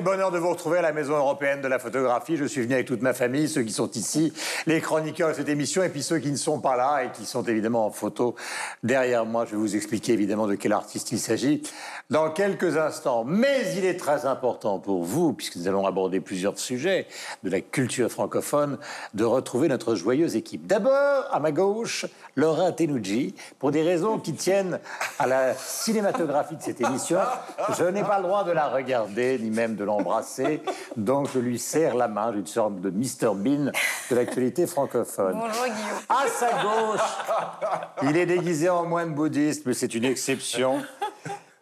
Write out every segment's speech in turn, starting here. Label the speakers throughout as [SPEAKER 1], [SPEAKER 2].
[SPEAKER 1] Quel bonheur de vous retrouver à la Maison européenne de la photographie. Je suis venu avec toute ma famille, ceux qui sont ici, les chroniqueurs de cette émission, et puis ceux qui ne sont pas là et qui sont évidemment en photo derrière moi. Je vais vous expliquer évidemment de quel artiste il s'agit dans quelques instants. Mais il est très important pour vous, puisque nous allons aborder plusieurs sujets de la culture francophone, de retrouver notre joyeuse équipe. D'abord, à ma gauche, Laura Tenouji, pour des raisons qui tiennent à la cinématographie de cette émission. Je n'ai pas le droit de la regarder, ni même de l'embrasser, donc je lui serre la main, une sorte de Mr Bean de l'actualité francophone.
[SPEAKER 2] Bonjour Guillaume.
[SPEAKER 1] À sa gauche, il est déguisé en moine bouddhiste, mais c'est une exception.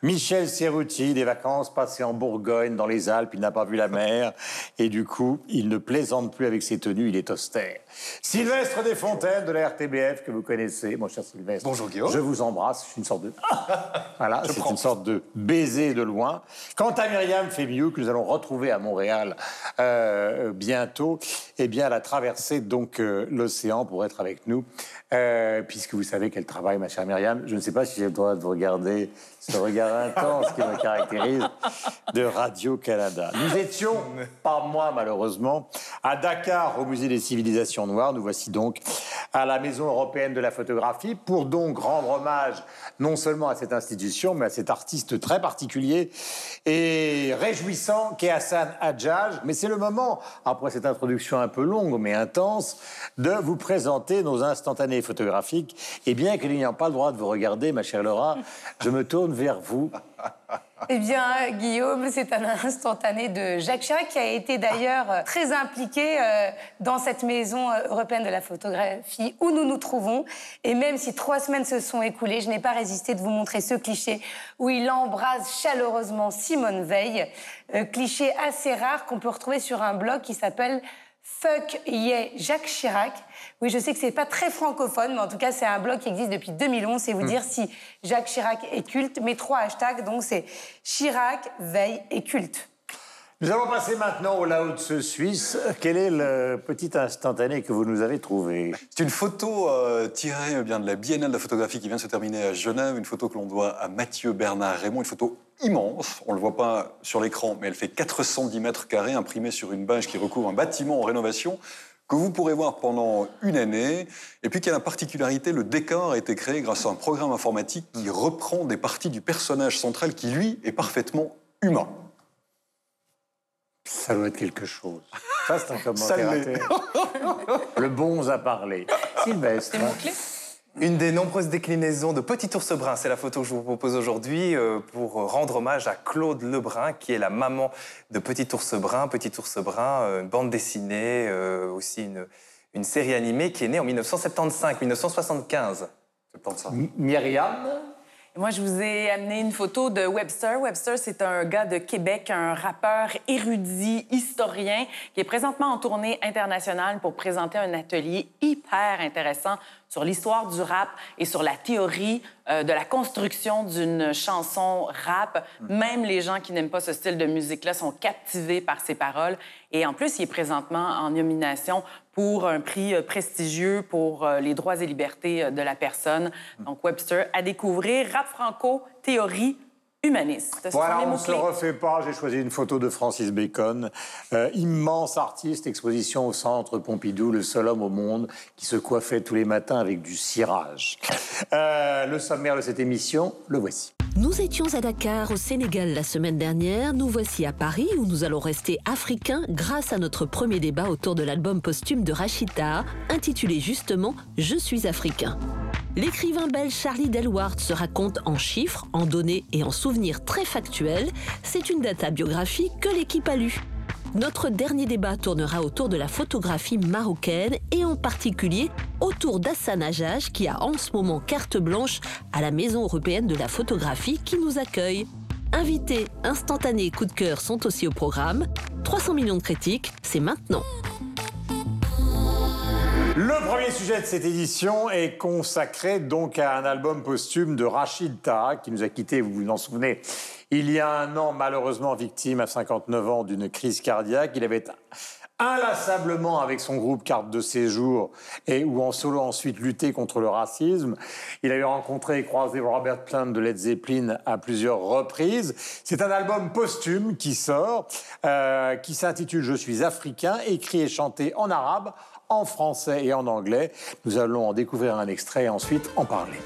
[SPEAKER 1] Michel Serruti, des vacances passées en Bourgogne, dans les Alpes, il n'a pas vu la mer, et du coup, il ne plaisante plus avec ses tenues, il est austère. Sylvestre Desfontaines de la RTBF, que vous connaissez, mon cher Sylvestre.
[SPEAKER 3] Bonjour, Guillaume.
[SPEAKER 1] Je vous embrasse, c'est une sorte de... Voilà, c'est une sorte de baiser de loin. Quant à Myriam Fémieux, que nous allons retrouver à Montréal euh, bientôt, eh bien, elle a traversé donc euh, l'océan pour être avec nous, euh, puisque vous savez qu'elle travaille, ma chère Myriam. Je ne sais pas si j'ai le droit de vous regarder ce regard intense qui me caractérise de Radio-Canada. Nous étions, pas moi malheureusement, à Dakar, au Musée des civilisations Nous voici donc à la Maison européenne de la photographie pour donc rendre hommage non seulement à cette institution, mais à cet artiste très particulier et réjouissant qu'est Hassan Hadjaj. Mais c'est le moment, après cette introduction un peu longue mais intense, de vous présenter nos instantanés photographiques. Et bien que n'ayant pas le droit de vous regarder, ma chère Laura, je me tourne vers vous.
[SPEAKER 2] Eh bien, Guillaume, c'est un instantané de Jacques Chirac qui a été d'ailleurs euh, très impliqué euh, dans cette maison euh, européenne de la photographie où nous nous trouvons. Et même si trois semaines se sont écoulées, je n'ai pas résisté de vous montrer ce cliché où il embrase chaleureusement Simone Veil. cliché assez rare qu'on peut retrouver sur un blog qui s'appelle Fuck Yeah Jacques Chirac. Oui, je sais que c'est pas très francophone, mais en tout cas, c'est un blog qui existe depuis 2011. C'est vous dire si Jacques Chirac est culte. Mes trois hashtags, donc, c'est Chirac, veille et culte.
[SPEAKER 1] Nous allons passer maintenant au Lao-Tse suisse. Quel est le petit instantané que vous nous avez trouvé?
[SPEAKER 3] C'est une photo euh, tirée euh, bien de la Biennale de la photographie qui vient de se terminer à Genève, une photo que l'on doit à Mathieu Bernard Raymond, une photo immense, on ne le voit pas sur l'écran, mais elle fait 410 mètres carrés, imprimée sur une bâche qui recouvre un bâtiment en rénovation que vous pourrez voir pendant une année, et puis qui a la particularité, le décor a été créé grâce à un programme informatique qui reprend des parties du personnage central qui, lui, est parfaitement humain.
[SPEAKER 1] Ça doit être quelque chose. Ça, c'est un commentaire. le bon a parlé. Sylvestre.
[SPEAKER 4] Une des nombreuses déclinaisons de Petit ours brun, c'est la photo que je vous propose aujourd'hui euh, pour rendre hommage à Claude Lebrun, qui est la maman de Petit ours brun. Petit ours brun, euh, une bande dessinée, euh, aussi une, une série animée qui est née en 1975-1975.
[SPEAKER 1] Myriam
[SPEAKER 5] moi, je vous ai amené une photo de Webster. Webster, c'est un gars de Québec, un rappeur érudit, historien, qui est présentement en tournée internationale pour présenter un atelier hyper intéressant sur l'histoire du rap et sur la théorie euh, de la construction d'une chanson rap. Même les gens qui n'aiment pas ce style de musique-là sont captivés par ses paroles. Et en plus, il est présentement en nomination pour un prix euh, prestigieux pour euh, les droits et libertés de la personne. Donc, Webster à découvrir. Rap franco, théorie, humaniste.
[SPEAKER 1] Voilà, on ne se refait pas. J'ai choisi une photo de Francis Bacon, euh, immense artiste, exposition au centre Pompidou, le seul homme au monde qui se coiffait tous les matins avec du cirage. Euh, le sommaire de cette émission, le voici.
[SPEAKER 6] Nous étions à Dakar, au Sénégal, la semaine dernière. Nous voici à Paris, où nous allons rester africains grâce à notre premier débat autour de l'album posthume de Rachita, intitulé justement Je suis africain. L'écrivain belge Charlie Delwart se raconte en chiffres, en données et en souvenirs très factuels. C'est une data biographie que l'équipe a lue. Notre dernier débat tournera autour de la photographie marocaine et en particulier autour d'Hassan Ajaj qui a en ce moment carte blanche à la Maison européenne de la photographie qui nous accueille. Invités instantanés coup de cœur sont aussi au programme. 300 millions de critiques, c'est maintenant.
[SPEAKER 1] Le premier sujet de cette édition est consacré donc à un album posthume de Rachid Taha, qui nous a quittés, vous vous en souvenez, il y a un an, malheureusement victime à 59 ans d'une crise cardiaque. Il avait inlassablement avec son groupe Carte de séjour et ou en solo ensuite lutté contre le racisme. Il a eu rencontré et croisé Robert Plant de Led Zeppelin à plusieurs reprises. C'est un album posthume qui sort, euh, qui s'intitule Je suis africain, écrit et chanté en arabe, en français et en anglais. Nous allons en découvrir un extrait et ensuite en parler.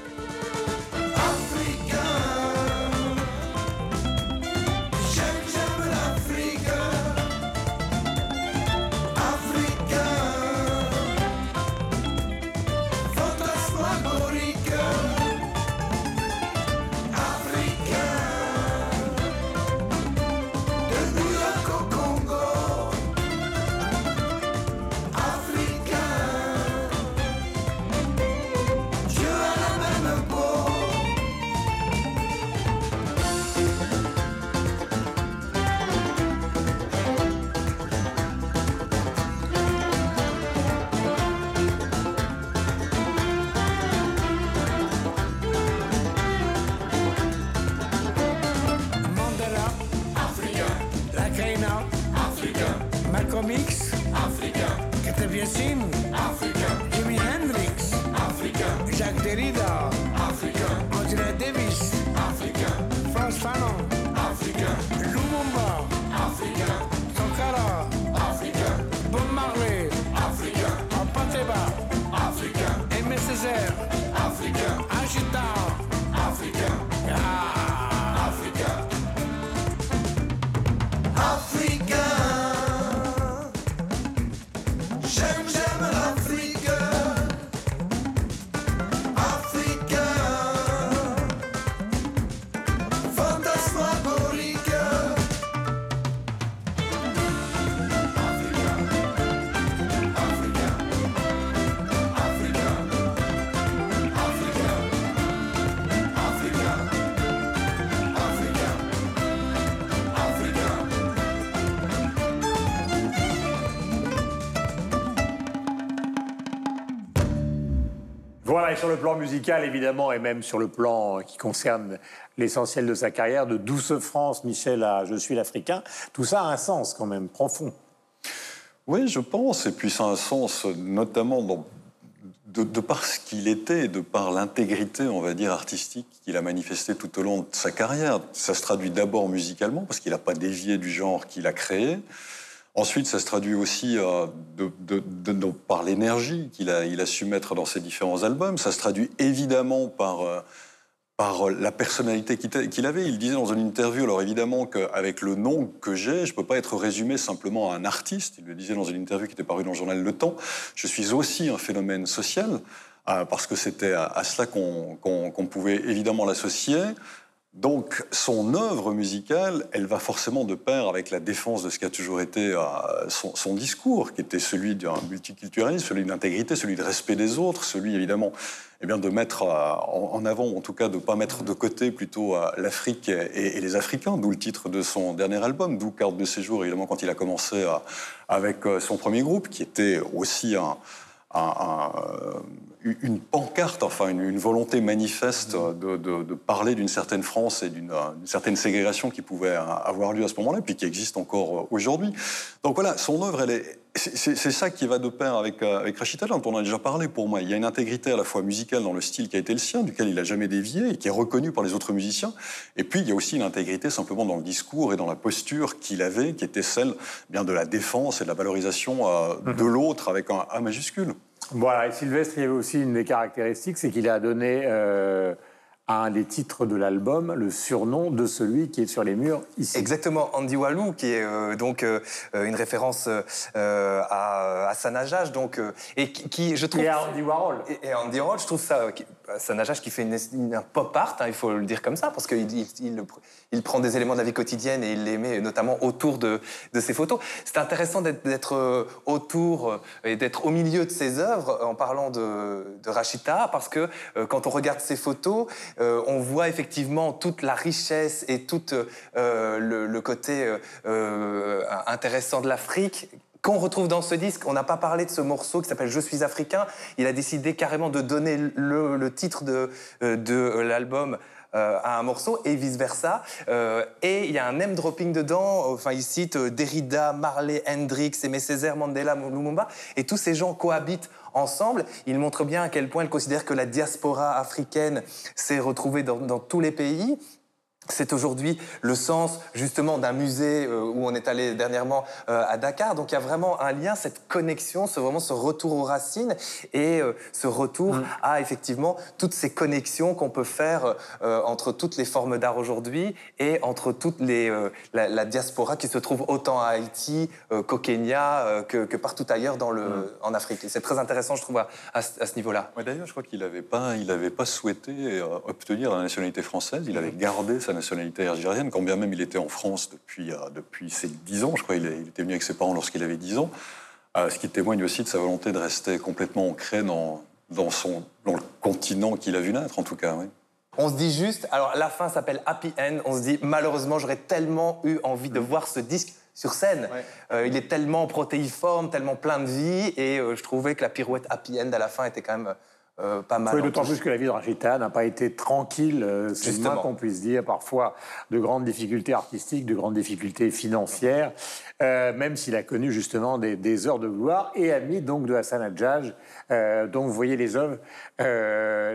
[SPEAKER 1] Sur le plan musical, évidemment, et même sur le plan qui concerne l'essentiel de sa carrière, de Douce France, Michel à Je suis l'Africain, tout ça a un sens quand même profond.
[SPEAKER 3] Oui, je pense, et puis ça a un sens notamment de, par ce qu'il était, de par l'intégrité, on va dire, artistique qu'il a manifesté tout au long de sa carrière. Ça se traduit d'abord musicalement, parce qu'il n'a pas dévié du genre qu'il a créé. Ensuite, ça se traduit aussi euh, par l'énergie qu'il a, su mettre dans ses différents albums. Ça se traduit évidemment par, euh, la personnalité qu'il avait. Il disait dans une interview, alors évidemment qu'avec le nom que j'ai, je ne peux pas être résumé simplement à un artiste. Il le disait dans une interview qui était parue dans le journal Le Temps. Je suis aussi un phénomène social, euh, parce que c'était à, cela qu'on pouvait évidemment l'associer. Donc son œuvre musicale, elle va forcément de pair avec la défense de ce qui a toujours été euh, son, discours, qui était celui d'un multiculturalisme, celui d'intégrité, celui de respect des autres, celui évidemment eh bien, de mettre euh, en avant, ou en tout cas de ne pas mettre de côté plutôt euh, l'Afrique et, les Africains, d'où le titre de son dernier album, d'où Carte de séjour, évidemment, quand il a commencé avec son premier groupe, qui était aussi un, une pancarte, enfin une, volonté manifeste de, parler d'une certaine France et d'une certaine ségrégation qui pouvait avoir lieu à ce moment-là, puis qui existe encore aujourd'hui. Donc voilà, son œuvre, elle est, c'est ça qui va de pair avec, euh, avec Rachid dont on a déjà parlé pour moi. Il y a une intégrité à la fois musicale dans le style qui a été le sien, duquel il n'a jamais dévié et qui est reconnu par les autres musiciens. Et puis il y a aussi une intégrité simplement dans le discours et dans la posture qu'il avait, qui était celle bien de la défense et de la valorisation euh, de mhm. l'autre avec un A majuscule.
[SPEAKER 1] Voilà, et Sylvestre, il y avait aussi une des caractéristiques, c'est qu'il a donné euh, à un des titres de l'album le surnom de celui qui est sur les murs ici.
[SPEAKER 4] Exactement, Andy Walou, qui est euh, donc euh, une référence à, à Sanajage, donc et qui, je trouve
[SPEAKER 1] et à Andy Warhol.
[SPEAKER 4] Et, Andy Warhol, je trouve ça Sanajage qui fait une, un pop art, hein, il faut le dire comme ça, parce qu'il il, il prend des éléments de la vie quotidienne et il les met notamment autour de, ses photos. C'est intéressant d'être euh, autour euh, et d'être au milieu de ses œuvres en parlant de, de Rachita, parce que euh, quand on regarde ses photos, on voit effectivement toute la richesse et tout le, côté intéressant de l'Afrique qu'on retrouve dans ce disque. On n'a pas parlé de ce morceau qui s'appelle Je suis africain. Il a décidé carrément de donner le, titre de, de l'album euh, à un morceau et vice-versa. Euh, et il y a un name dropping dedans. Enfin, il cite euh, Derrida, Marley, Hendrix, Aimé Césaire, Mandela, Lumumba. Et tous ces gens cohabitent ensemble. Il montre bien à quel point il considère que la diaspora africaine s'est retrouvée dans tous les pays c'est aujourd'hui le sens justement d'un musée euh, où on est allé dernièrement euh, à Dakar. Donc il y a vraiment un lien, cette connexion, ce, vraiment ce retour aux racines et euh, ce retour mm. à effectivement toutes ces connexions qu'on peut faire entre toutes les formes d'art aujourd'hui et entre toutes les la, diaspora qui se trouve autant à Haïti qu'au Kenya que, partout ailleurs dans le, mm. en Afrique. C'est très intéressant, je trouve, à, ce niveau-là.
[SPEAKER 3] D'ailleurs, je crois qu'il n'avait pas, il pas souhaité obtenir la nationalité française. Il avait mm. gardé sa nationalité algérienne, quand bien même il était en France depuis, euh, depuis ses 10 ans. Je crois qu'il il était venu avec ses parents lorsqu'il avait 10 ans. Euh, ce qui témoigne aussi de sa volonté de rester complètement ancré dans, dans, son, dans le continent qu'il a vu naître, en tout cas.
[SPEAKER 4] On se dit juste, alors la fin s'appelle Happy End, on se dit malheureusement j'aurais tellement eu envie de voir ce disque sur scène. Euh, il est tellement protéiforme, tellement plein de vie, et je trouvais que la pirouette Happy End à la fin était quand même euh, pas mal.
[SPEAKER 1] d'autant plus que la vie de Rachita n'a pas été tranquille, euh, c'est moins qu'on puisse dire, parfois de grandes difficultés artistiques, de grandes difficultés financières, euh, même s'il a connu justement des, heures de gloire et ami donc de Hassan Adjaj. donc vous voyez les œuvres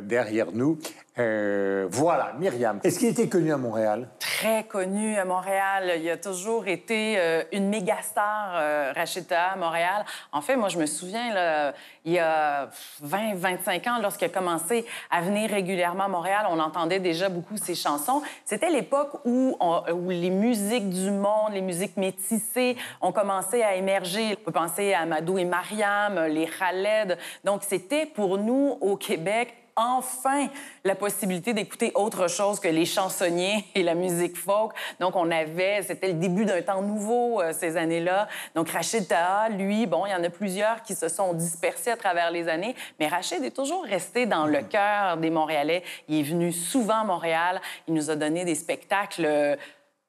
[SPEAKER 1] derrière nous. Euh, voilà, Myriam. Est-ce qu'il était connu à Montréal?
[SPEAKER 5] Très connu à Montréal. Il a toujours été euh, une méga star, euh, Racheta, à Montréal. En fait, moi, je me souviens, il y a 20, 25 ans, lorsqu'il a commencé à venir régulièrement à Montréal, on entendait déjà beaucoup ses chansons. C'était l'époque où les musiques du monde, les musiques métissées ont commencé à émerger. On peut penser à Amadou et Mariam, les Khaled. Donc, c'était pour nous, au Québec, enfin la possibilité d'écouter autre chose que les chansonniers et la musique folk. Donc, on avait, c'était le début d'un temps nouveau euh, ces années-là. Donc, Rachid Taha, lui, bon, il y en a plusieurs qui se sont dispersés à travers les années, mais Rachid est toujours resté dans le cœur des Montréalais. Il est venu souvent à Montréal. Il nous a donné des spectacles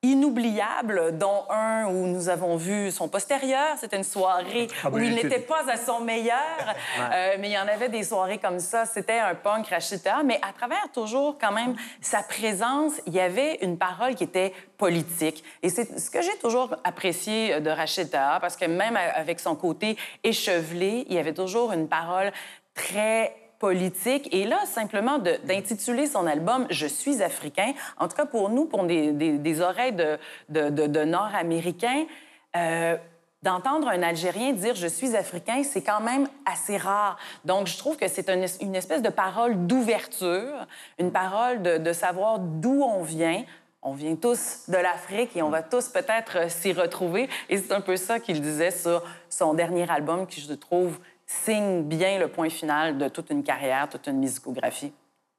[SPEAKER 5] inoubliables, dont un où nous avons vu son postérieur. C'était une soirée ah, où il n'était pas à son meilleur, euh, mais il y en avait des soirées comme ça. C'était un punk Rachita, mais à travers toujours quand même sa présence, il y avait une parole qui était politique. Et c'est ce que j'ai toujours apprécié de Rachita, parce que même avec son côté échevelé, il y avait toujours une parole très politique. Et là, simplement d'intituler son album Je suis africain, en tout cas pour nous, pour des, oreilles de, Nord-Américains, euh, d'entendre un Algérien dire je suis africain, c'est quand même assez rare. Donc, je trouve que c'est une, espèce de parole d'ouverture, une parole de, de savoir d'où on vient. On vient tous de l'Afrique et on va tous peut-être s'y retrouver. Et c'est un peu ça qu'il disait sur son dernier album, qui je trouve signe bien le point final de toute une carrière, toute une musicographie.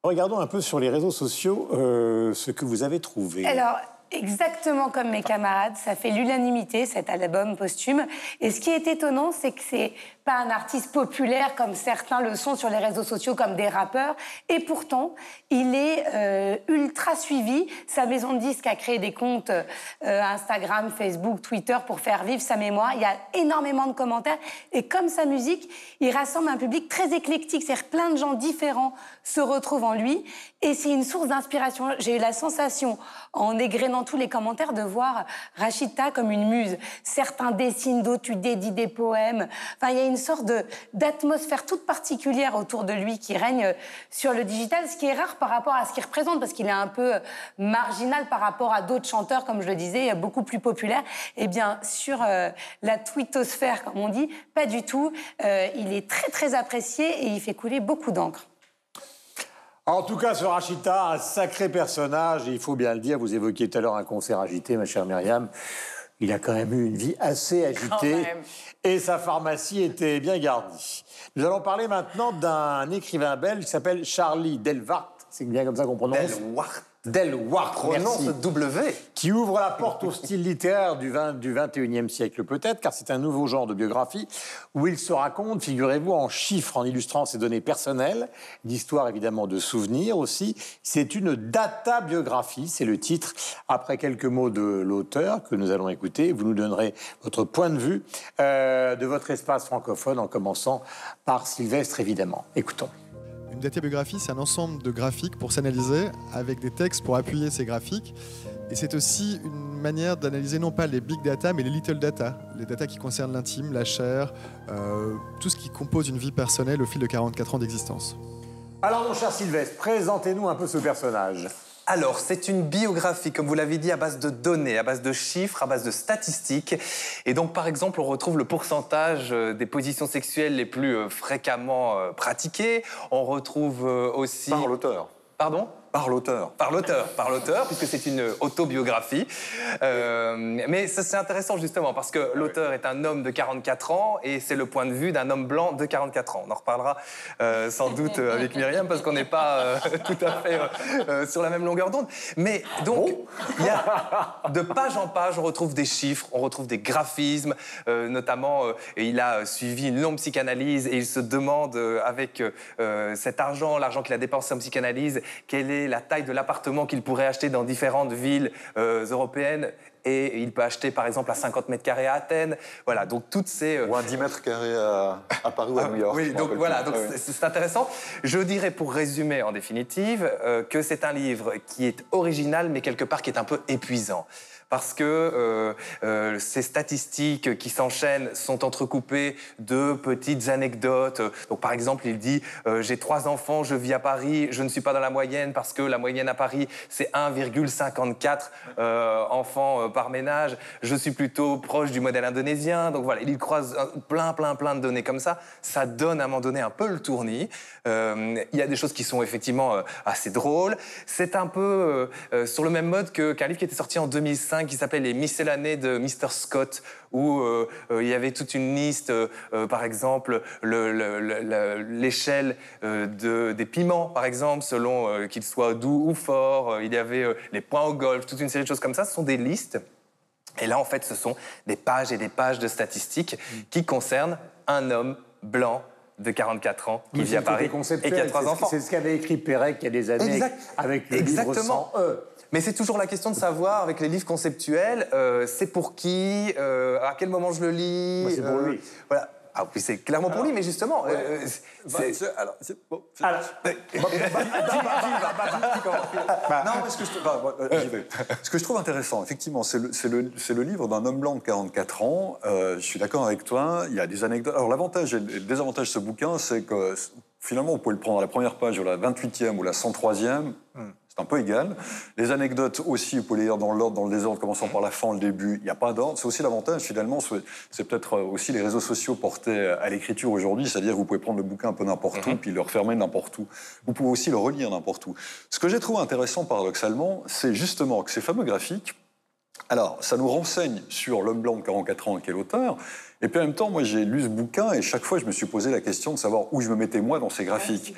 [SPEAKER 1] Regardons un peu sur les réseaux sociaux euh, ce que vous avez trouvé.
[SPEAKER 2] Alors, exactement comme mes camarades, ça fait l'unanimité cet album posthume. Et ce qui est étonnant, c'est que c'est pas un artiste populaire comme certains le sont sur les réseaux sociaux comme des rappeurs. Et pourtant, il est euh, ultra suivi. Sa maison de disques a créé des comptes euh, Instagram, Facebook, Twitter pour faire vivre sa mémoire. Il y a énormément de commentaires. Et comme sa musique, il rassemble un public très éclectique. C'est-à-dire plein de gens différents se retrouvent en lui. Et c'est une source d'inspiration. J'ai eu la sensation, en égrénant tous les commentaires, de voir Rachida comme une muse. Certains dessinent, d'autres tu dédies des poèmes. Enfin, il y a sorte d'atmosphère toute particulière autour de lui qui règne sur le digital, ce qui est rare par rapport à ce qu'il représente, parce qu'il est un peu marginal par rapport à d'autres chanteurs, comme je le disais, beaucoup plus populaires. Eh bien, sur euh, la twittosphère, comme on dit, pas du tout. Euh, il est très, très apprécié et il fait couler beaucoup d'encre.
[SPEAKER 1] En tout cas, ce Rachita, un sacré personnage, il faut bien le dire. Vous évoquiez tout à l'heure un concert agité, ma chère Myriam. Il a quand même eu une vie assez agitée et sa pharmacie était bien gardie. Nous allons parler maintenant d'un écrivain belge qui s'appelle Charlie Delvart. C'est bien comme ça qu'on prononce
[SPEAKER 4] Delwart.
[SPEAKER 1] Delwart,
[SPEAKER 4] prononce W.
[SPEAKER 1] Qui ouvre la porte au style littéraire du, 20, du 21e siècle peut-être, car c'est un nouveau genre de biographie où il se raconte, figurez-vous, en chiffres, en illustrant ses données personnelles, d'histoire évidemment de souvenirs aussi. C'est une data biographie, c'est le titre. Après quelques mots de l'auteur que nous allons écouter, vous nous donnerez votre point de vue euh, de votre espace francophone en commençant par Sylvestre évidemment. Écoutons.
[SPEAKER 7] Une databiographie, c'est un ensemble de graphiques pour s'analyser, avec des textes pour appuyer ces graphiques. Et c'est aussi une manière d'analyser non pas les big data, mais les little data, les data qui concernent l'intime, la chair, euh, tout ce qui compose une vie personnelle au fil de 44 ans d'existence.
[SPEAKER 1] Alors, mon cher Sylvestre, présentez-nous un peu ce personnage.
[SPEAKER 4] Alors, c'est une biographie, comme vous l'avez dit, à base de données, à base de chiffres, à base de statistiques. Et donc, par exemple, on retrouve le pourcentage euh, des positions sexuelles les plus euh, fréquemment euh, pratiquées. On retrouve aussi...
[SPEAKER 3] Par l'auteur.
[SPEAKER 4] Pardon?
[SPEAKER 3] Par l'auteur.
[SPEAKER 4] Par l'auteur, par l'auteur, puisque c'est une autobiographie. Euh, mais c'est intéressant justement parce que l'auteur est un homme de 44 ans et c'est le point de vue d'un homme blanc de 44 ans. On en reparlera euh, sans doute avec Myriam parce qu'on n'est pas euh, tout à fait sur la même longueur d'onde. Mais donc, il y a de page en page, on retrouve des chiffres, on retrouve des graphismes, notamment, et il a suivi une longue psychanalyse et il se demande avec cet argent, l'argent qu'il a dépensé en psychanalyse, quel est la taille de l'appartement qu'il pourrait acheter dans différentes villes euh, européennes. Et il peut acheter, par exemple, à 50 mètres carrés à Athènes. Voilà, donc toutes ces...
[SPEAKER 3] Euh, ou à 10 mètres carrés à, Paris ou à New York.
[SPEAKER 4] oui, donc voilà, donc ah c'est intéressant. Je dirais, pour résumer en définitive, euh, que c'est un livre qui est original, mais quelque part qui est un peu épuisant parce que euh, euh, ces statistiques qui s'enchaînent sont entrecoupées de petites anecdotes. Donc, par exemple, il dit euh, J'ai trois enfants, je vis à Paris, je ne suis pas dans la moyenne parce que la moyenne à Paris, c'est 1,54 enfants par ménage. Je suis plutôt proche du modèle indonésien. Donc, voilà, il croise plein, plein, plein de données comme ça. Ça donne à un moment donné un peu le tournis. Il y a des choses qui sont effectivement assez drôles. C'est un peu sur le même mode qu'un livre qui était sorti en 2005 qui s'appelait Les Miscellanées de Mr. Scott, où euh, euh, il y avait toute une liste, euh, par exemple, l'échelle des piments, par exemple, selon qu'ils soient doux ou forts. il y avait les points au golf, toute une série de choses comme ça. Ce sont des listes. Et là, en fait, ce sont des pages et des pages de statistiques qui concernent un homme blanc de 44 ans qui vit à Paris et qui a trois enfants.
[SPEAKER 1] C'est ce qu'avait écrit Perec il y a des années avec le Exactement. livre sans E.
[SPEAKER 4] Mais c'est toujours la question de savoir, avec les livres conceptuels, euh, c'est pour qui, euh, à quel moment je le lis.
[SPEAKER 1] c'est pour lui.
[SPEAKER 4] Voilà. Ah, puis c'est clairement pour lui, mais justement.
[SPEAKER 3] alors, c'est bon. Alors. Non, mais ce que je, ce que je trouve intéressant, effectivement, c'est le, le, le, livre d'un homme blanc de 44 ans. Euh, je suis d'accord avec toi. Il y a des anecdotes. Alors, l'avantage et le désavantage de ce bouquin, c'est que finalement, vous pouvez le prendre à la première page ou la 28e ou la 103e un peu égal. Les anecdotes aussi, vous pouvez les lire dans l'ordre, dans le désordre, commençant par la fin, le début, il n'y a pas d'ordre. C'est aussi l'avantage, finalement, c'est peut-être aussi les réseaux sociaux portés à l'écriture aujourd'hui, c'est-à-dire que vous pouvez prendre le bouquin un peu n'importe où, mhm. puis le refermer n'importe où. Vous pouvez aussi le relire n'importe où. Ce que j'ai trouvé intéressant, paradoxalement, c'est justement que ces fameux graphiques, alors, ça nous renseigne sur l'homme blanc de 44 ans qui est l'auteur, et puis en même temps, moi j'ai lu ce bouquin et chaque fois je me suis posé la question de savoir où je me mettais moi dans ces graphiques.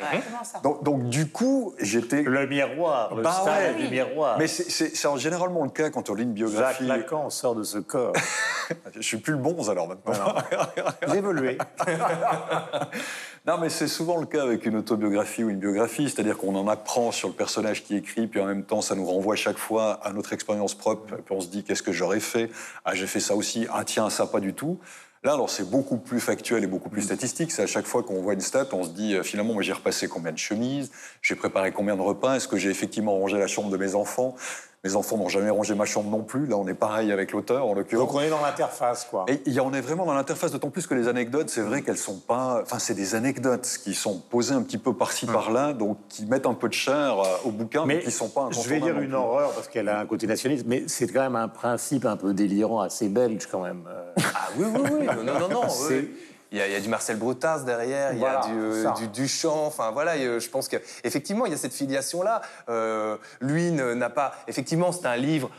[SPEAKER 3] donc, donc, du coup, j'étais...
[SPEAKER 1] Le miroir, le bah du miroir.
[SPEAKER 3] Mais c'est généralement le cas quand on lit une biographie.
[SPEAKER 1] Jacques Lacan sort de ce corps.
[SPEAKER 3] je suis plus le bon alors maintenant.
[SPEAKER 1] Vous évoluez.
[SPEAKER 3] non, mais c'est souvent le cas avec une autobiographie ou une biographie, c'est-à-dire qu'on en apprend sur le personnage qui écrit, puis en même temps ça nous renvoie chaque fois à notre expérience propre, puis on se dit qu'est-ce que j'aurais fait? Ah, j'ai fait ça aussi, ah tiens, ça pas du tout. Là, alors c'est beaucoup plus factuel et beaucoup plus statistique. C'est à chaque fois qu'on voit une stat, on se dit euh, finalement, j'ai repassé combien de chemises, j'ai préparé combien de repas, est-ce que j'ai effectivement rangé la chambre de mes enfants? Mes enfants n'ont jamais rangé ma chambre non plus. Là, on est pareil avec l'auteur, en l'occurrence.
[SPEAKER 1] Donc on est dans l'interface, quoi.
[SPEAKER 3] Et y, on est vraiment dans l'interface, d'autant plus que les anecdotes, c'est vrai qu'elles sont pas. Enfin, c'est des anecdotes qui sont posées un petit peu par-ci, hum. par-là, donc qui mettent un peu de chair euh, au bouquin, mais, qui sont pas
[SPEAKER 1] Je vais dire une horreur, parce qu'elle a un côté nationaliste, mais c'est quand même un principe un peu délirant, assez belge, quand même.
[SPEAKER 4] Ah oui, oui, oui. non, non, non. Il y, a, du Marcel Brutas derrière, il y a du, euh, du, Duchamp. Enfin voilà, je pense qu'effectivement, il y a cette filiation-là. Euh, lui n'a pas. Effectivement, c'est un livre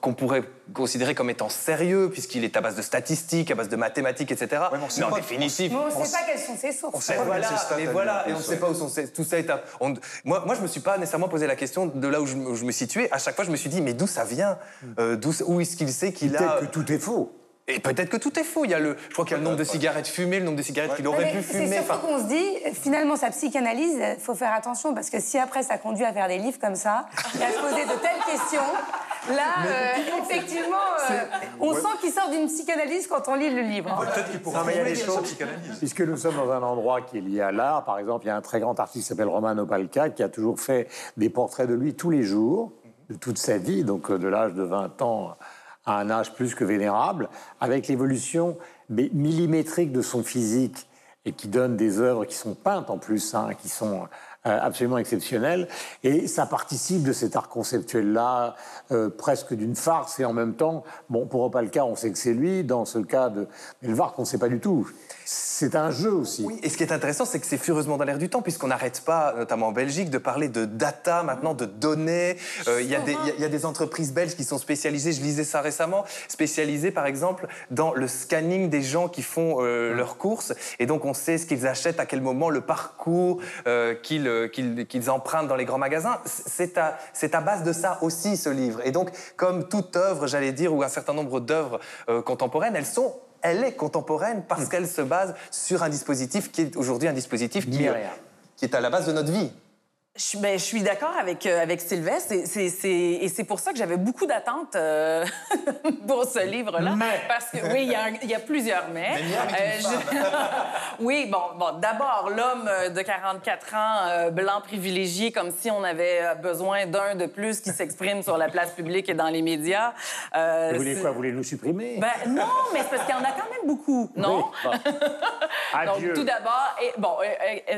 [SPEAKER 4] qu'on pourrait considérer comme étant sérieux, puisqu'il est à base de statistiques, à base de mathématiques, etc. mais en définitive.
[SPEAKER 2] on ne sait pas quelles sont ses sources.
[SPEAKER 4] On voilà, mais voilà, et on ne sait pas où sont ses, tout ça est. moi, moi, je me suis pas nécessairement posé la question de là où je, me situais. À chaque fois, je me suis dit, mais d'où ça vient? Hmm. euh, Où est-ce qu'il sait qu'il a
[SPEAKER 1] Peut-être que tout est faux.
[SPEAKER 4] Et peut-être que tout est faux. Il y a le, je crois qu'il y a le nombre de cigarettes fumées, le nombre de cigarettes qu'il aurait pu fumer.
[SPEAKER 2] C'est surtout qu'on se dit, finalement, sa psychanalyse, il faut faire attention parce que si après ça conduit à faire des livres comme ça et à se poser de telles questions, Là, euh, effectivement, euh, on sent qu'il sort d'une psychanalyse quand on lit le livre.
[SPEAKER 3] Peut-être qu'il pourra
[SPEAKER 1] Non, mais il y a des
[SPEAKER 3] faire
[SPEAKER 1] choses-. Puisque nous sommes dans un endroit qui est lié à l'art, par exemple, il y a un très grand artiste qui s'appelle Roman Opalka qui a toujours fait des portraits de lui tous les jours, de toute sa vie, donc euh, de l'âge de 20 ans à un âge plus que vénérable, avec l'évolution millimétrique de son physique et qui donne des œuvres qui sont peintes en plus, hein, qui sont euh, absolument exceptionnelles. Et ça participe de cet art conceptuel-là, euh, presque d'une farce, et en même temps, bon, pour Opalka, on sait que c'est lui, dans ce cas de Melvark, on ne sait pas du tout. C'est un jeu aussi.
[SPEAKER 4] Oui, et ce qui est intéressant, c'est que c'est furieusement dans l'air du temps, puisqu'on n'arrête pas, notamment en Belgique, de parler de data maintenant, de données. Euh, Il y, a des- entreprises belges qui sont spécialisées, je lisais ça récemment, spécialisées par exemple dans le scanning des gens qui font euh, leurs courses. Et donc on sait ce qu'ils achètent, à quel moment, le parcours euh, qu'ils euh, empruntent dans les grands magasins. C'est à, à base de ça aussi, ce livre. Et donc, comme toute œuvre, j'allais dire, ou un certain nombre d'œuvres euh, contemporaines, elles sont elle est contemporaine parce qu'elle se base sur un dispositif qui est aujourd'hui un dispositif qui est à la base de notre vie.
[SPEAKER 5] Je, suis- ben, je suis d'accord avec, euh, avec Sylvestre et c'est- c'est- et c'est pour ça que j'avais beaucoup d'attentes euh, pour ce livre-là.
[SPEAKER 1] Mais.
[SPEAKER 5] Parce que, oui, il y, a y plusieurs mais. Euh, je- oui, bon, bon d'abord, l'homme euh, de 44 ans, euh, blanc privilégié, comme si on avait besoin d'un de plus qui s'exprime sur la place publique et dans les médias.
[SPEAKER 1] Vous voulez quoi? Vous voulez nous supprimer?
[SPEAKER 5] Ben, non, mais c'est parce qu'il y en a quand même beaucoup, non?
[SPEAKER 1] Oui, bon. Adieu.
[SPEAKER 5] Donc, tout d'abord, et, bon,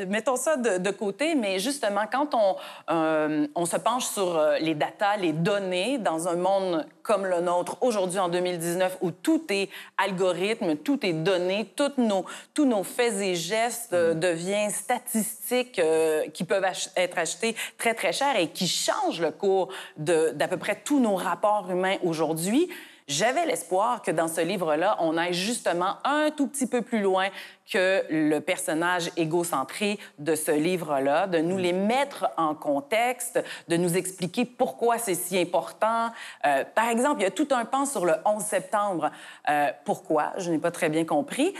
[SPEAKER 5] mettons ça de, de côté, mais justement, quand on, euh, on se penche sur euh, les datas, les données, dans un monde comme le nôtre, aujourd'hui en 2019, où tout est algorithme, tout est donné, toutes nos, tous nos faits et gestes euh, deviennent statistiques euh, qui peuvent ach- être achetés très, très cher et qui changent le cours d'à peu près tous nos rapports humains aujourd'hui. J'avais l'espoir que dans ce livre-là, on aille justement un tout petit peu plus loin que le personnage égocentré de ce livre-là, de nous les mettre en contexte, de nous expliquer pourquoi c'est si important. Euh, par exemple, il y a tout un pan sur le 11 septembre. Euh, pourquoi? Je n'ai pas très bien compris.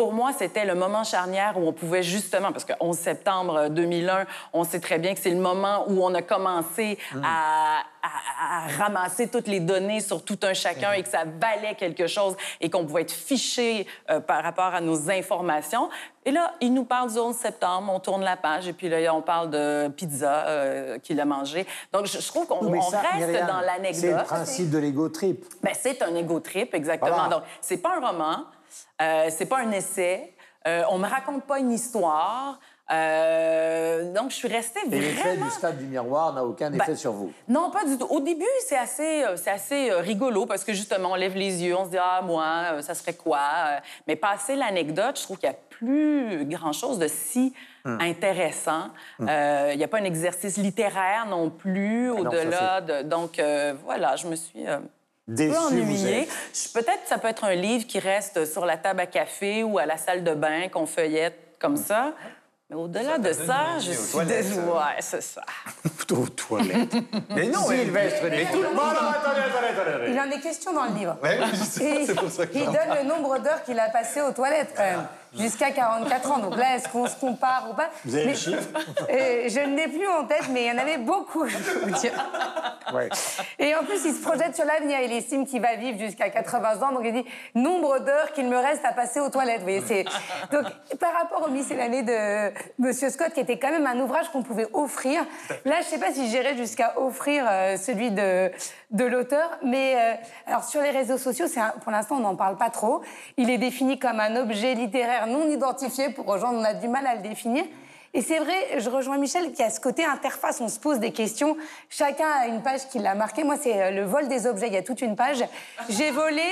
[SPEAKER 5] Pour moi, c'était le moment charnière où on pouvait justement, parce que 11 septembre 2001, on sait très bien que c'est le moment où on a commencé à, à- à ramasser toutes les données sur tout un chacun et que ça valait quelque chose et qu'on pouvait être fiché euh, par rapport à nos informations. Et là, il nous parle du 11 septembre, on tourne la page et puis là, on parle de pizza euh, qu'il a mangé. Donc, je, je trouve qu'on reste
[SPEAKER 1] Myriam,
[SPEAKER 5] dans
[SPEAKER 1] C'est le
[SPEAKER 5] l'anecdote.
[SPEAKER 1] principe de l'ego trip.
[SPEAKER 5] Ben, c'est un ego trip, exactement.
[SPEAKER 1] Voilà.
[SPEAKER 5] Donc, c'est pas un roman, euh, c'est pas un essai, euh, on me raconte pas une histoire. Euh, donc, je suis restée
[SPEAKER 1] Et l'effet du stade du miroir n'a aucun effet
[SPEAKER 5] Ben,
[SPEAKER 1] sur vous?
[SPEAKER 5] Non, pas du tout. Au début, c'est assez, euh, c'est assez euh, rigolo parce que justement, on lève les yeux, on se dit ah moi, ça serait quoi Mais passer l'anecdote, je trouve qu'il n'y a plus grand chose de si
[SPEAKER 1] Hum.
[SPEAKER 5] intéressant. Euh, Il n'y a pas un exercice littéraire non plus
[SPEAKER 1] Ah
[SPEAKER 5] au-delà de. Donc voilà, je me suis.
[SPEAKER 1] Déçu,
[SPEAKER 5] peu. Je- Peut-être ça peut être un livre qui reste sur la table à café ou à la salle de bain qu'on feuillette comme ça. Mais au-delà de ça, je suis désolée. Ouais, c'est ça.
[SPEAKER 1] Aux toilettes.
[SPEAKER 4] Mais non,
[SPEAKER 1] Sylvestre
[SPEAKER 4] mais tout le monde-
[SPEAKER 1] Bon, alors, attendez, attendez, attendez.
[SPEAKER 2] Il en est question dans le livre.
[SPEAKER 3] Ouais, c'est pour ça que
[SPEAKER 2] il donne le nombre d'heures qu'il a passé aux toilettes, quand même, jusqu'à 44 ans. Donc là, est-ce qu'on se compare ou pas
[SPEAKER 1] Vous avez
[SPEAKER 2] Mais-
[SPEAKER 1] le chiffre
[SPEAKER 2] Euh, Je ne l'ai plus en tête, mais il y en avait beaucoup, je peux vous dire.
[SPEAKER 1] Ouais.
[SPEAKER 2] Et en plus, il se projette sur l'avenir. Il estime qu'il va vivre jusqu'à 80 ans. Donc, il dit nombre d'heures qu'il me reste à passer aux toilettes. Vous voyez, c'est... Donc, par rapport au miscellanée de Monsieur Scott, qui était quand même un ouvrage qu'on pouvait offrir, là, je ne sais pas si j'irais jusqu'à offrir euh, celui de, de l'auteur. Mais euh, alors, sur les réseaux sociaux, c'est un- pour l'instant, on n'en parle pas trop. Il est défini comme un objet littéraire non identifié. Pour rejoindre, on a du mal à le définir. Et c'est vrai, je rejoins Michel, qu'il y a ce côté interface, on se pose des questions. Chacun a une page qui l'a marqué. Moi, c'est euh, le vol des objets. Il y a toute une page. J'ai volé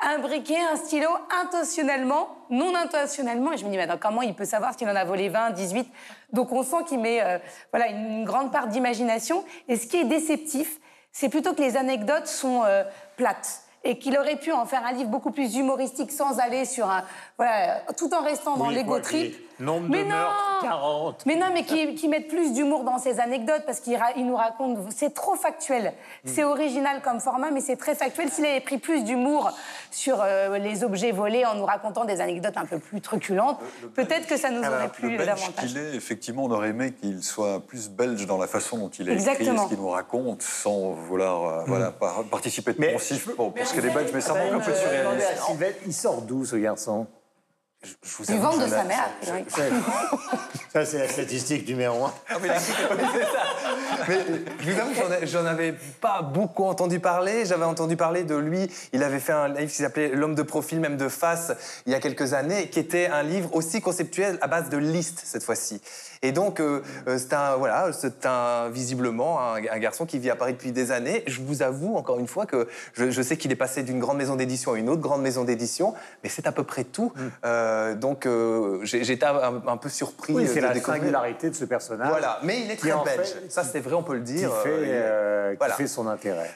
[SPEAKER 2] un briquet, un stylo, intentionnellement, non intentionnellement. Et je me dis, mais attends, comment il peut savoir s'il en a volé 20, 18 Donc on sent qu'il met euh, voilà, une grande part d'imagination. Et ce qui est déceptif, c'est plutôt que les anecdotes sont euh, plates. et qu'il aurait pu en faire un livre beaucoup plus humoristique sans aller sur un. Voilà, tout en restant dans l'ego trip.
[SPEAKER 1] Nombre
[SPEAKER 2] Mais
[SPEAKER 1] de
[SPEAKER 2] non
[SPEAKER 1] meurtres, 40.
[SPEAKER 2] Mais non, mais qui, qui mettent plus d'humour dans ces anecdotes parce qu'il ra- il nous raconte. C'est trop factuel.
[SPEAKER 1] Mm.
[SPEAKER 2] C'est original comme format, mais c'est très factuel. S'il avait pris plus d'humour sur euh, les objets volés en nous racontant des anecdotes un peu plus truculentes, peut-être que ça nous aurait plu
[SPEAKER 3] le belge
[SPEAKER 2] davantage.
[SPEAKER 3] qu'il est, effectivement, on aurait aimé qu'il soit plus belge dans la façon dont il a écrit
[SPEAKER 2] Exactement.
[SPEAKER 3] ce qu'il nous raconte, sans vouloir euh, voilà, par- participer de
[SPEAKER 1] Mais-
[SPEAKER 3] poncif pour, pour ce qu'est les Belges, mais ça manque un peu de
[SPEAKER 1] euh,
[SPEAKER 3] surréalisme.
[SPEAKER 1] il sort d'où ce garçon?
[SPEAKER 3] Je vous
[SPEAKER 2] Du
[SPEAKER 3] avoue
[SPEAKER 2] ventre de
[SPEAKER 3] je
[SPEAKER 2] sa mère.
[SPEAKER 3] je-
[SPEAKER 2] Eric.
[SPEAKER 1] Ça, c'est la statistique numéro un.
[SPEAKER 3] Ah, mais
[SPEAKER 4] Mais je vous avoue que j'en ai- j'en avais pas beaucoup entendu parler. J'avais entendu parler de lui. Il avait fait un livre qui s'appelait L'homme de profil, même de face, il y a quelques années, qui était un livre aussi conceptuel à base de listes cette fois-ci. Et donc, euh, euh, c'est un, voilà, c'est un, visiblement un, un garçon qui vit à Paris depuis des années. Je vous avoue, encore une fois, que je, je sais qu'il est passé d'une grande maison d'édition à une autre grande maison d'édition, mais c'est à peu près tout. Euh, donc, euh, j'ai- j'étais un, un peu surpris
[SPEAKER 1] Oui, c'est
[SPEAKER 4] de
[SPEAKER 1] la
[SPEAKER 4] découvrir.
[SPEAKER 1] singularité de ce personnage.
[SPEAKER 4] Voilà, mais il est très belge.
[SPEAKER 1] fait-
[SPEAKER 4] Ça, c'est vrai, on peut le
[SPEAKER 1] Qui
[SPEAKER 4] dire.
[SPEAKER 1] fait, qui
[SPEAKER 4] voilà.
[SPEAKER 1] fait son intérêt.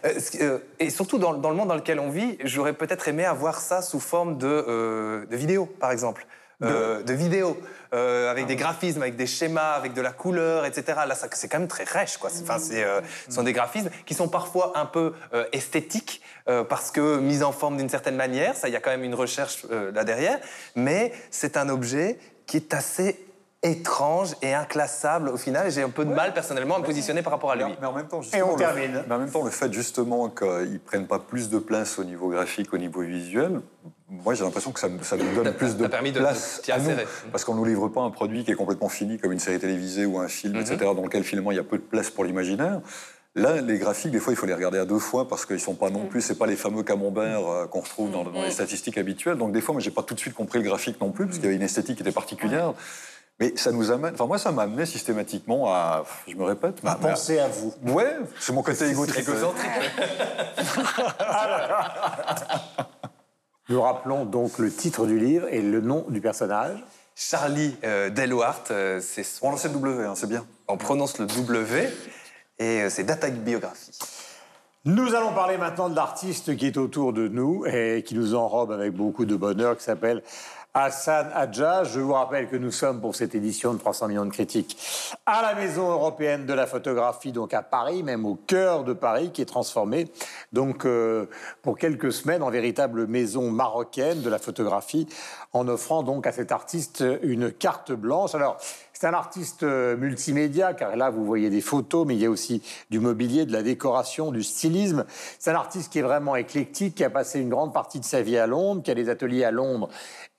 [SPEAKER 4] et surtout dans, dans le monde dans lequel on vit, j'aurais peut-être aimé avoir ça sous forme de, de vidéo, par exemple. Euh, de vidéo, euh, avec des graphismes, avec des schémas, avec de la couleur, etc. Là, ça- c'est quand même très rêche, quoi. Enfin, c'est, euh, ce sont des graphismes qui sont parfois un peu euh, esthétiques, euh, parce que mis en forme d'une certaine manière, ça, il y a quand même une recherche euh, là derrière, mais c'est un objet qui est assez étrange et inclassable au final. et J'ai un peu de mal personnellement à me positionner par rapport à lui.
[SPEAKER 3] Mais en même temps,
[SPEAKER 1] Et on
[SPEAKER 3] le-
[SPEAKER 1] termine.
[SPEAKER 3] mais en même temps, le fait justement qu'ils prennent pas plus de place au niveau graphique, au niveau visuel, moi j'ai l'impression que ça, ça nous donne plus de
[SPEAKER 4] permis de-
[SPEAKER 3] place
[SPEAKER 4] de t'y
[SPEAKER 3] à nous, parce qu'on nous livre pas un produit qui est complètement fini comme une série télévisée ou un film,
[SPEAKER 4] Mhm.
[SPEAKER 3] etc., dans lequel finalement il y a peu de place pour l'imaginaire. Là, les graphiques, des fois, il faut les regarder à deux fois parce qu'ils sont pas non plus, c'est pas les fameux camemberts euh, qu'on retrouve dans, dans les statistiques habituelles. Donc des fois, moi, j'ai pas tout de suite compris le graphique non plus parce qu'il y avait une esthétique qui était particulière. Mais ça nous amène, enfin moi, ça m'a amené systématiquement à, je me répète,
[SPEAKER 1] À penser à vous.
[SPEAKER 3] Ouais, c'est mon côté égocentrique.
[SPEAKER 1] Nous rappelons donc le titre du livre et le nom du personnage.
[SPEAKER 4] Charlie euh, Delouart, euh, c'est son-
[SPEAKER 3] On lance le W, hein, c'est bien.
[SPEAKER 4] on prononce le W et euh, c'est Data Biographie.
[SPEAKER 1] Nous allons parler maintenant de l'artiste qui est autour de nous et qui nous enrobe avec beaucoup de bonheur, qui s'appelle Hassan Hadja. Je vous rappelle que nous sommes pour cette édition de 300 millions de critiques à la Maison européenne de la photographie, donc à Paris, même au cœur de Paris, qui est transformée donc euh, pour quelques semaines en véritable maison marocaine de la photographie, en offrant donc à cet artiste une carte blanche. Alors c'est un artiste euh, multimédia, car là, vous voyez des photos, mais il y a aussi du mobilier, de la décoration, du stylisme. C'est un artiste qui est vraiment éclectique, qui a passé une grande partie de sa vie à Londres, qui a des ateliers à Londres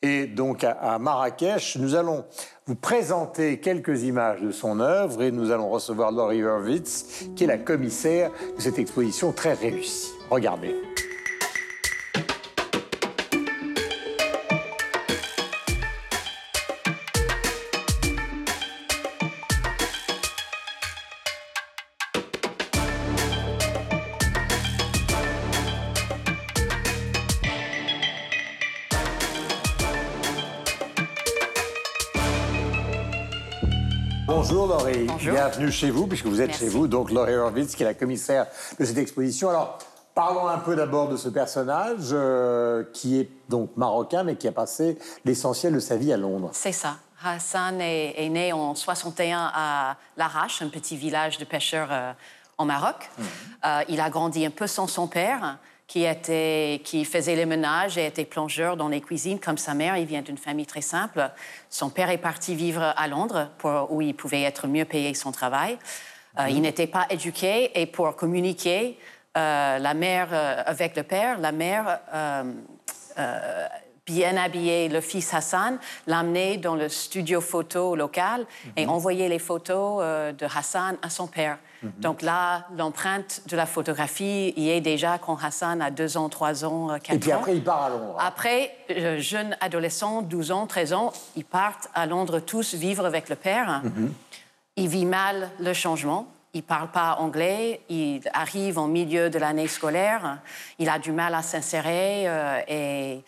[SPEAKER 1] et donc à, Marrakech. Nous allons vous présenter quelques images de son œuvre et nous allons recevoir Laurie Hurwitz, qui est la commissaire de cette exposition très réussie. Regardez. Bonjour bienvenue chez vous, puisque vous êtes
[SPEAKER 5] Merci.
[SPEAKER 1] chez vous, donc Laurie Horvitz, qui est la commissaire de cette exposition. Alors, parlons un peu d'abord de ce personnage, euh, qui est donc marocain, mais qui a passé l'essentiel de sa vie à Londres.
[SPEAKER 8] C'est ça. Hassan est, est né en 61 à Larache, un petit village de pêcheurs euh, en Maroc. Euh, il a grandi un peu sans son père, qui, était, qui faisait les ménages et était plongeur dans les cuisines comme sa mère. Il vient d'une famille très simple. Son père est parti vivre à Londres, pour, où il pouvait être mieux payé son travail. Euh, Il n'était pas éduqué et pour communiquer, euh, la mère euh, avec le père, la mère bien habillé le fils Hassan, l'amener dans le studio photo local et envoyer les photos euh, de Hassan à son père. Donc là, l'empreinte de la photographie y est déjà quand Hassan a deux ans, trois ans, euh, quatre
[SPEAKER 1] Et puis
[SPEAKER 8] ans.
[SPEAKER 1] après, il part à Londres.
[SPEAKER 8] Après, euh, jeune adolescent, 12 ans, 13 ans, ils partent à Londres tous vivre avec le père. Il vit mal le changement. Il parle pas anglais. Il arrive en milieu de l'année scolaire. Il a du mal à s'insérer euh, et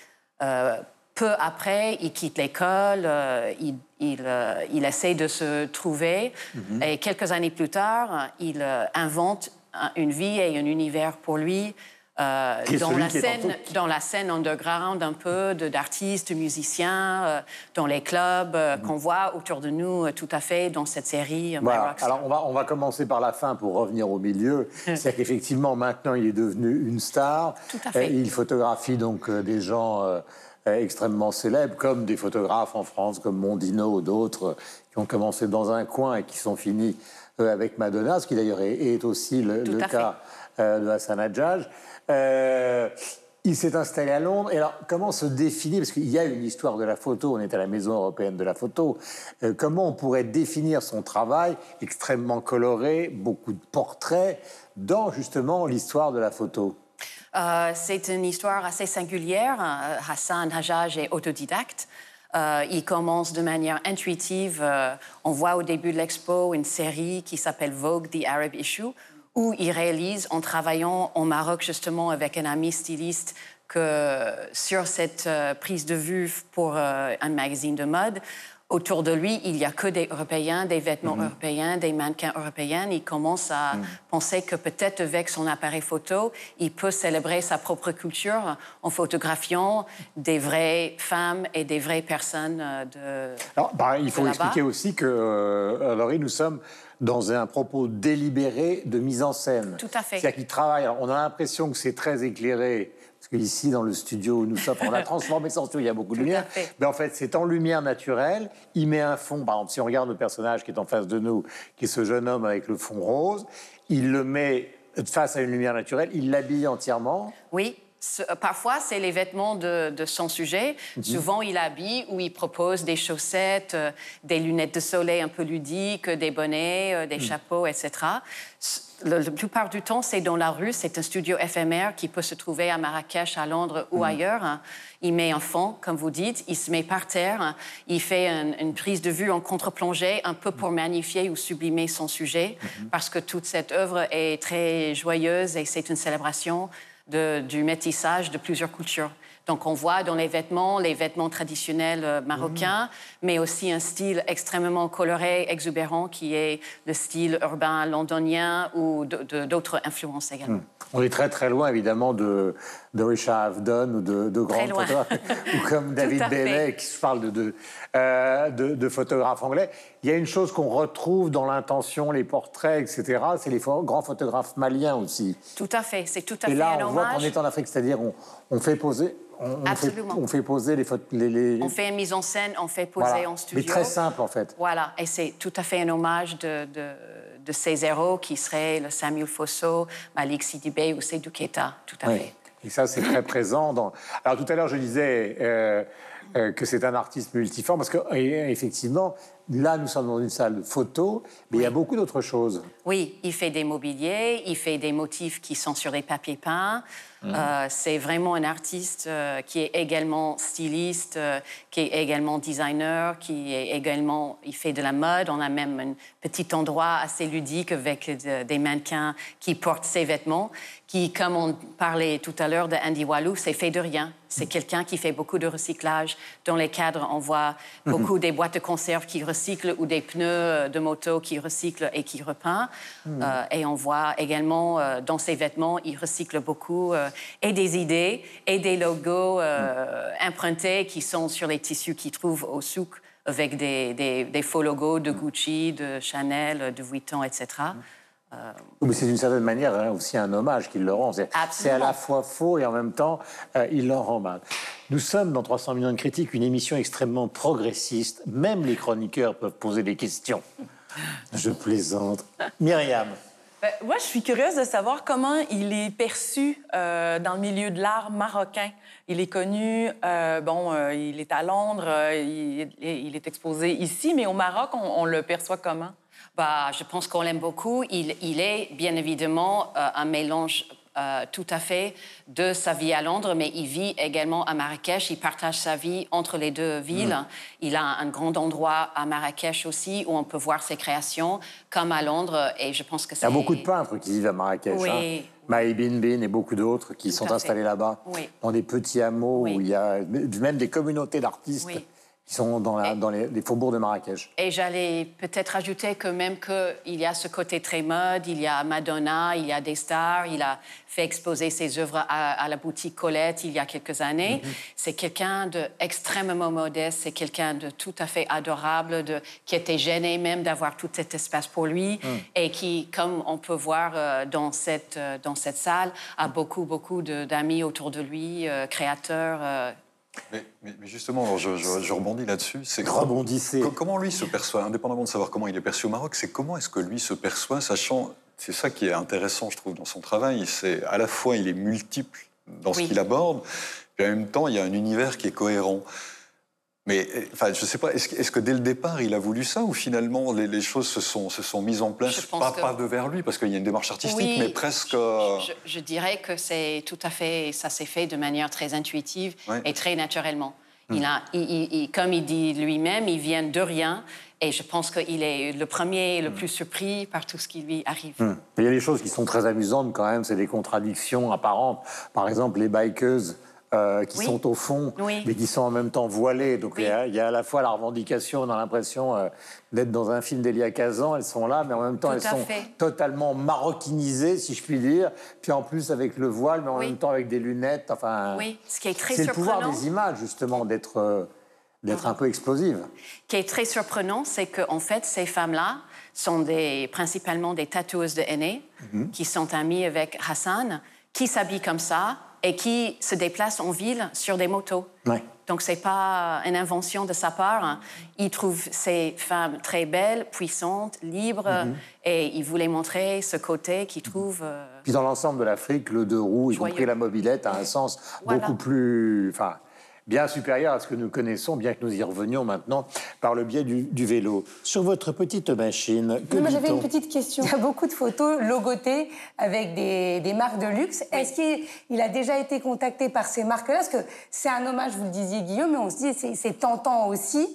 [SPEAKER 8] peu après, il quitte l'école. euh, il, il, euh, il essaie de se trouver. Et quelques années plus tard, il euh, invente un- une vie et un univers pour lui euh, dans, la scène, dans la scène underground un peu d'artistes, musiciens, euh, dans les clubs euh, qu'on voit autour de nous tout à fait dans cette série.
[SPEAKER 1] Voilà. Alors on va, on va commencer par la fin pour revenir au milieu. C'est qu'effectivement maintenant il est devenu une star.
[SPEAKER 8] Tout à fait.
[SPEAKER 1] Il photographie donc des gens extrêmement célèbres, comme des photographes en France, comme Mondino ou d'autres, qui ont commencé dans un coin et qui sont finis avec Madonna, ce qui d'ailleurs est, est aussi le,
[SPEAKER 8] fait.
[SPEAKER 1] cas de Hassan Hadjadj. Euh, il s'est installé à Londres. Et alors, comment se définir Parce qu'il y a une histoire de la photo, on est à la Maison européenne de la photo. Euh, comment on pourrait définir son travail extrêmement coloré, beaucoup de portraits, dans justement l'histoire de la photo?
[SPEAKER 8] Euh, c'est une histoire assez singulière. Hassan Hajjaj est autodidacte. Il commence de manière intuitive. On voit au début de l'expo une série qui s'appelle Vogue, The Arab Issue, où il réalise, en travaillant au Maroc justement avec un ami styliste, que sur cette euh, prise de vue pour euh, un magazine de mode, autour de lui, il n'y a que des Européens, des vêtements européens, des mannequins européens. Il commence à penser que peut-être avec son appareil photo, il peut célébrer sa propre culture en photographiant des vraies femmes et des vraies personnes euh, de...
[SPEAKER 1] Alors, bah, il faut expliquer aussi que, euh, Laurie, nous sommes dans un propos délibéré de mise en scène.
[SPEAKER 8] Tout à fait.
[SPEAKER 1] C'est-à-dire qu'il travaille. on a l'impression que c'est très éclairé. Parce qu'ici, dans le studio où nous sommes, on a transformé son studio, il y a beaucoup de
[SPEAKER 8] Tout
[SPEAKER 1] lumière. Mais en fait, c'est en lumière naturelle. Il met un fond. Par exemple, si on regarde le personnage qui est en face de nous, qui est ce jeune homme avec le fond rose, il le met face à une lumière naturelle, il l'habille entièrement.
[SPEAKER 8] Oui. Ce- Parfois, c'est les vêtements de, de son sujet. Souvent, il habille ou il propose des chaussettes, euh, des lunettes de soleil un peu ludiques, des bonnets, euh, des chapeaux, etc. Le, la plupart du temps, c'est dans la rue. C'est un studio éphémère qui peut se trouver à Marrakech, à Londres ou ailleurs. hein. Il met un fond, comme vous dites, il se met par terre, il fait un- une prise de vue en contre-plongée, un peu pour magnifier ou sublimer son sujet, parce que toute cette œuvre est très joyeuse et c'est une célébration de- du métissage de plusieurs cultures. Donc on voit dans les vêtements, les vêtements traditionnels euh, marocains, mais aussi un style extrêmement coloré, exubérant, qui est le style urbain londonien ou d'autres influences également.
[SPEAKER 1] On est très très loin évidemment de, de Richard Avedon ou de, de grands photographes, ou comme David. Bailey qui se parle de, de, euh, de- de photographes anglais. Il y a une chose qu'on retrouve dans l'intention, les portraits, etc. C'est les grands photographes maliens aussi.
[SPEAKER 8] Tout à fait, c'est tout à
[SPEAKER 1] Et
[SPEAKER 8] fait
[SPEAKER 1] là,
[SPEAKER 8] un
[SPEAKER 1] on voit qu'on est en Afrique, c'est-à-dire on, on fait poser, on, on fait, on fait poser les, photos, les, les-
[SPEAKER 8] On fait une mise en scène, on fait poser
[SPEAKER 1] voilà.
[SPEAKER 8] en studio.
[SPEAKER 1] mais très simple en fait.
[SPEAKER 8] Voilà, et c'est tout à fait un hommage de, de, de ces héros qui seraient le Samuel Fosso, Malik Sidibé ou Seydou Keita, tout à
[SPEAKER 1] Oui.
[SPEAKER 8] fait.
[SPEAKER 1] Et ça, c'est très présent. Dans... Alors, tout à l'heure, je disais euh, euh, que c'est un artiste multiforme, parce qu'effectivement, là, nous sommes dans une salle de photo, mais il y a beaucoup d'autres choses.
[SPEAKER 8] Oui, il fait des mobiliers, il fait des motifs qui sont sur des papiers peints. Euh, c'est vraiment un artiste euh, qui est également styliste, euh, qui est également designer, qui est également, il fait de la mode. On a même un petit endroit assez ludique avec de- des mannequins qui portent ses vêtements, qui, comme on parlait tout à l'heure de Andy Walou, c'est fait de rien. C'est quelqu'un qui fait beaucoup de recyclage. Dans les cadres, on voit beaucoup des boîtes de conserve qui recyclent ou des pneus de moto qui recyclent et qui repeint. Euh, et on voit également dans ses vêtements, il recycle beaucoup euh, et des idées et des logos euh, empruntés qui sont sur les tissus qu'il trouve au souk avec des, des- des faux logos de Gucci, de Chanel, de Vuitton, etc.
[SPEAKER 1] Mais c'est d'une certaine manière hein, aussi un hommage qu'il leur rend. C'est à la fois faux et en même temps, euh, il leur rend mal. Nous sommes dans 300 millions de critiques, une émission extrêmement progressiste. Même les chroniqueurs peuvent poser des questions. Je plaisante. Myriam.
[SPEAKER 5] Ben, moi, je suis curieuse de savoir comment il est perçu euh, dans le milieu de l'art marocain. Il est connu, euh, bon, euh, il est à Londres, il, est exposé ici, mais au Maroc, on, le perçoit comment?
[SPEAKER 8] Bah, je pense qu'on l'aime beaucoup. Il, est bien évidemment un mélange euh, tout à fait de sa vie à Londres, mais il vit également à Marrakech. Il partage sa vie entre les deux villes. Il a un grand endroit à Marrakech aussi où on peut voir ses créations, comme à Londres. Et je pense que
[SPEAKER 1] Il y
[SPEAKER 8] c'est
[SPEAKER 1] a beaucoup de peintres qui vivent à Marrakech.
[SPEAKER 8] Oui.
[SPEAKER 1] hein. Maï Bin Bin et beaucoup d'autres qui
[SPEAKER 8] Tout
[SPEAKER 1] sont installés là-bas,
[SPEAKER 8] Oui.
[SPEAKER 1] dans des petits hameaux
[SPEAKER 8] Oui.
[SPEAKER 1] où il y a même des communautés d'artistes
[SPEAKER 8] Oui.
[SPEAKER 1] Qui sont dans, la- dans les, les faubourgs de Marrakech.
[SPEAKER 8] Et j'allais peut-être ajouter que même qu'il y a ce côté très mode, il y a Madonna, il y a des stars, il a fait exposer ses œuvres à, à la boutique Colette il y a quelques années. C'est quelqu'un d'extrêmement modeste, c'est quelqu'un de tout à fait adorable, de, qui était gêné même d'avoir tout cet espace pour lui et qui, comme on peut voir euh, dans, cette, euh, dans cette salle, a beaucoup, beaucoup d'amis autour de lui, euh, créateurs.
[SPEAKER 3] Mais, mais- mais justement, alors, je, je- je rebondis là-dessus. C'est
[SPEAKER 1] Rebondissez.
[SPEAKER 3] Comment lui se perçoit, indépendamment de savoir comment il est perçu au Maroc, c'est comment est-ce que lui se perçoit, sachant, c'est ça qui est intéressant, je trouve, dans son travail, c'est à la fois il est multiple dans ce
[SPEAKER 8] Oui.
[SPEAKER 3] qu'il aborde, puis en même temps il y a un univers qui est cohérent. Mais euh, enfin, je sais pas, est-ce que, dès le départ il a voulu ça ou finalement les, les choses se sont, se sont mises en place,
[SPEAKER 8] Je pense
[SPEAKER 3] pas,
[SPEAKER 8] que-
[SPEAKER 3] pas de vers lui, parce qu'il y a une démarche artistique,
[SPEAKER 8] Oui,
[SPEAKER 3] mais presque.
[SPEAKER 8] Je,
[SPEAKER 3] euh,
[SPEAKER 8] je- je dirais que c'est tout à fait, ça s'est fait de manière très intuitive et très naturellement. Il a, il- il- il- comme il dit lui-même, il vient de rien et je pense qu'il est le premier, le plus surpris par tout ce qui lui arrive.
[SPEAKER 1] Hmm. Il y a des choses qui sont très amusantes quand même, c'est des contradictions apparentes. Par exemple, les bikeuses euh, qui
[SPEAKER 8] Oui.
[SPEAKER 1] sont au fond,
[SPEAKER 8] Oui.
[SPEAKER 1] mais qui sont en même temps voilées. Donc
[SPEAKER 8] Oui.
[SPEAKER 1] il, y a, il y a à la fois la revendication, on a l'impression euh, d'être dans un film d'Elia Kazan, elles sont là, mais en même temps
[SPEAKER 8] Tout
[SPEAKER 1] elles sont
[SPEAKER 8] fait.
[SPEAKER 1] totalement maroquinisées, si je puis dire. Puis en plus avec le voile, mais en même temps avec des lunettes. Enfin,
[SPEAKER 8] Oui, ce qui est très
[SPEAKER 1] c'est le pouvoir
[SPEAKER 8] surprenant.
[SPEAKER 1] des images justement d'être euh, d'être un peu explosive.
[SPEAKER 8] qui est très surprenant, c'est qu'en fait, ces femmes-là sont des, principalement des tatoueuses de aînés qui sont amies avec Hassan, qui s'habillent comme ça et qui se déplacent en ville sur des motos.
[SPEAKER 1] Ouais.
[SPEAKER 8] Donc, ce n'est pas une invention de sa part. Il trouve ces femmes très belles, puissantes, libres, et il voulait montrer ce côté qu'il trouve... euh,
[SPEAKER 1] Puis dans l'ensemble de l'Afrique, le deux roues, y compris la mobilette, a un sens
[SPEAKER 8] Voilà.
[SPEAKER 1] beaucoup plus, enfin, bien supérieur à ce que nous connaissons, bien que nous y revenions maintenant par le biais du, du vélo. Sur votre petite machine, que
[SPEAKER 2] Oui, moi j'avais une petite question. Il y a beaucoup de photos logotées avec des, des marques de luxe. Est-ce qu'il il a déjà été contacté par ces marques-là? Parce que c'est un hommage, vous le disiez Guillaume, mais on se dit c'est- c'est tentant aussi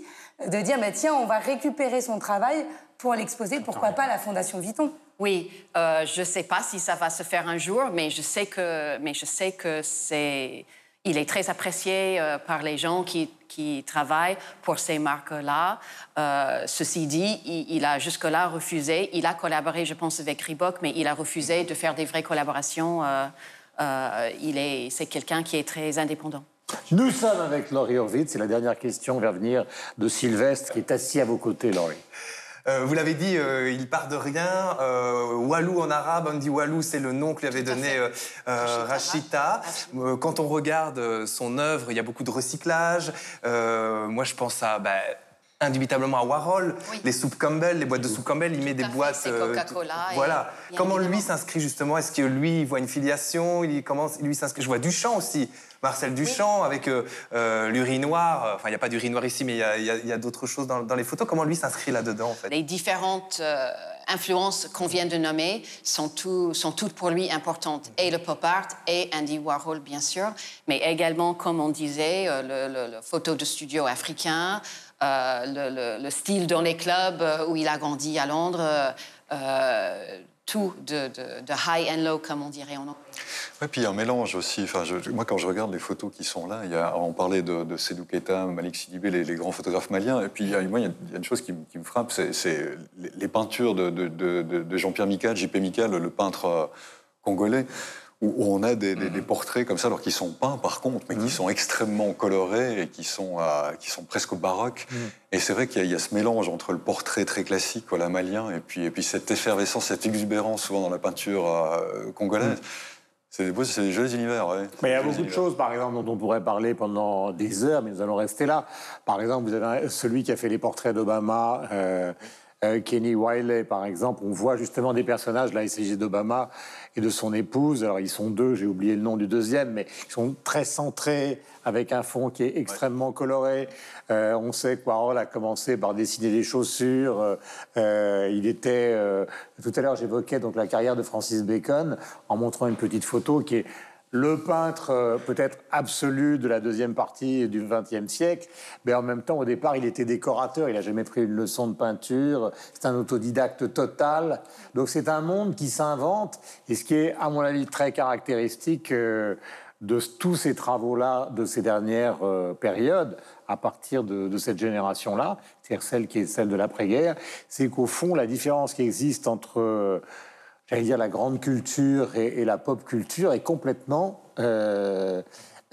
[SPEAKER 2] de dire bah, tiens, on va récupérer son travail pour l'exposer, pourquoi pas à la Fondation Vuitton?
[SPEAKER 8] Oui, euh, je ne sais pas si ça va se faire un jour, mais je sais que, mais je sais que c'est, il est très apprécié euh, par les gens qui, qui travaillent pour ces marques-là. Euh, ceci dit, il, a jusque-là refusé. Il a collaboré, je pense, avec Reebok, mais il a refusé de faire des vraies collaborations. Euh, il est, c'est quelqu'un qui est très indépendant.
[SPEAKER 1] Nous sommes avec Laurie Horvitz. C'est la dernière question va venir de Sylvestre, qui est assis à vos côtés, Laurie.
[SPEAKER 4] Euh, vous l'avez dit, euh, il part de rien. Euh, Walou en arabe, on dit Walou, c'est le nom que lui avait donné Rachita. Quand on regarde son œuvre, il y a beaucoup de recyclage. Moi, je pense à. bah, Indubitablement à Warhol,
[SPEAKER 8] Oui.
[SPEAKER 4] les soupes Campbell, les boîtes de soupe Campbell, il met des boîtes. euh,
[SPEAKER 8] Coca-Cola
[SPEAKER 4] voilà. Comment lui s'inscrit justement Est-ce que lui, il voit une filiation Il commence, lui s'inscrit. Je vois Duchamp aussi, Marcel Duchamp avec euh, euh, l'urinoir. Enfin, il n'y a pas d'urinoir ici, mais il y a, d'autres choses dans, dans les photos. Comment lui s'inscrit là-dedans en fait?
[SPEAKER 8] Les différentes euh, influences qu'on vient de nommer sont, tout- sont toutes pour lui importantes. Et le pop art et Andy Warhol, bien sûr, mais également, comme on disait, euh, le, le- le photo de studio africain, le, le- le style dans les clubs euh, où il a grandi à Londres, euh, euh, tout de, high and low, comme on dirait en anglais.
[SPEAKER 3] Ouais, puis il y a un mélange aussi. Enfin, moi, quand je regarde les photos qui sont là, on parlait de, de Sédou Keita, Malik Sidibé, les, grands photographes maliens. Et puis, il y a, moi, il y a- une chose qui, me- frappe, c'est les, peintures de, Jean-Pierre Mical, JP Mical, le peintre euh, congolais, où, on a des, des- des portraits comme ça, alors qu'ils sont peints par contre, mais qui sont extrêmement colorés et qui sont, qui sont presque baroques. Et c'est vrai qu'il y, a- il y a ce mélange entre le portrait très classique, voilà, malien, et puis, et puis cette effervescence, cette exubérance souvent dans la peinture euh, congolaise. C'est des, beaux- c'est des jolis univers.
[SPEAKER 1] Mais il y a beaucoup de choses, par exemple, dont on pourrait parler pendant des heures, mais nous allons rester là. Par exemple, vous avez celui qui a fait les portraits d'Obama, euh, euh, Kenny Wiley, par exemple. On voit justement des personnages, là, il d'Obama et de son épouse. Alors, ils sont deux, j'ai oublié le nom du deuxième, mais ils sont très centrés, avec un fond qui est extrêmement coloré. Euh, on sait que Warhol a commencé par dessiner des chaussures. Euh, il était... tout à l'heure, j'évoquais donc la carrière de Francis Bacon en montrant une petite photo qui est le peintre euh, peut-être absolu de la deuxième partie du XXe siècle, mais en même temps, au départ, il était décorateur, il n'a jamais pris une leçon de peinture, c'est un autodidacte total. Donc c'est un monde qui s'invente, et ce qui est, à mon avis, très caractéristique euh, de tous ces travaux-là, de ces dernières euh, périodes, à partir de, de cette génération-là, c'est-à-dire celle qui est celle de l'après-guerre, c'est qu'au fond, la différence qui existe entre, j'allais dire, la grande culture et, la pop culture est complètement euh,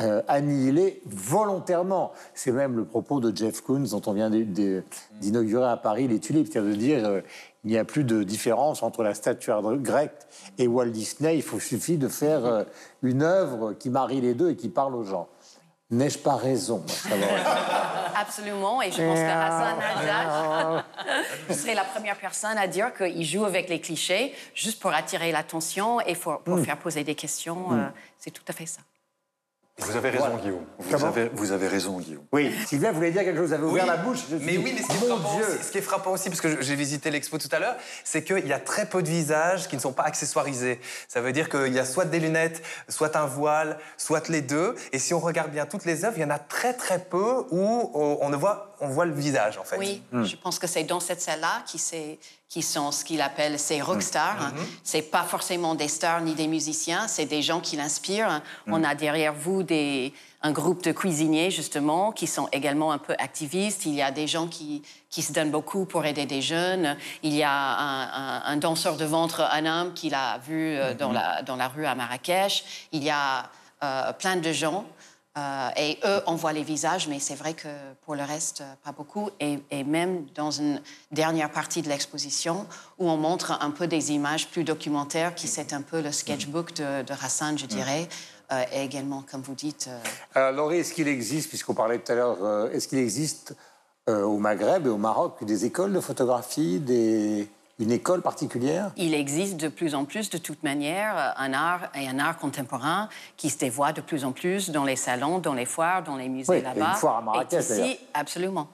[SPEAKER 1] euh, annihilée volontairement. C'est même le propos de Jeff Koons, dont on vient d'inaugurer à Paris les tulipes, c'est-à-dire de dire euh, il n'y a plus de différence entre la statuaire grecque et Walt Disney. Il faut, suffit de faire une œuvre qui marie les deux et qui parle aux gens. N'ai-je pas raison.
[SPEAKER 8] Absolument, et je pense que Hassan Haddad serait la première personne à dire qu'il joue avec les clichés juste pour attirer l'attention et pour, pour faire poser des questions. euh, c'est tout à fait ça.
[SPEAKER 3] Vous avez raison, Guillaume. Vous avez, vous avez raison, Guillaume.
[SPEAKER 1] Oui, Sylvain voulait dire quelque chose, vous avez ouvert
[SPEAKER 4] Oui,
[SPEAKER 1] la bouche. je
[SPEAKER 4] Mais oui, mais ce qui, frappant
[SPEAKER 1] Dieu
[SPEAKER 4] aussi, ce qui est frappant aussi, parce que j'ai visité l'expo tout à l'heure, c'est qu'il y a très peu de visages qui ne sont pas accessoirisés. Ça veut dire qu'il y a soit des lunettes, soit un voile, soit les deux. Et si on regarde bien toutes les œuvres, il y en a très très peu où on, on ne voit, on voit le visage en fait.
[SPEAKER 8] Oui, je pense que c'est dans cette salle-là qui, sont ce qu'il appelle ces rockstars. hein. C'est pas forcément des stars ni des musiciens, c'est des gens qui l'inspirent. On a derrière vous des, un groupe de cuisiniers, justement, qui sont également un peu activistes. Il y a des gens qui, qui se donnent beaucoup pour aider des jeunes. Il y a un, un- un danseur de ventre, un homme qu'il a vu euh, dans, la, dans la rue à Marrakech. Il y a euh, plein de gens. Euh, et eux, on voit les visages, mais c'est vrai que pour le reste, euh, pas beaucoup. Et, même dans une dernière partie de l'exposition, où on montre un peu des images plus documentaires, qui c'est un peu le sketchbook de, de Hassan, je dirais, euh, et également, comme vous dites, euh,
[SPEAKER 1] Alors, Laurie, est-ce qu'il existe, puisqu'on parlait tout à l'heure, euh, est-ce qu'il existe euh, au Maghreb et au Maroc des écoles de photographie, des... une école particulière?
[SPEAKER 8] Il existe de plus en plus, de toute manière, euh, un art et un art contemporain qui se dévoie de plus en plus dans les salons, dans les foires, dans les musées
[SPEAKER 1] Oui, il y a
[SPEAKER 8] là-bas.
[SPEAKER 1] une foire à Marrakech,
[SPEAKER 8] Et ici, absolument.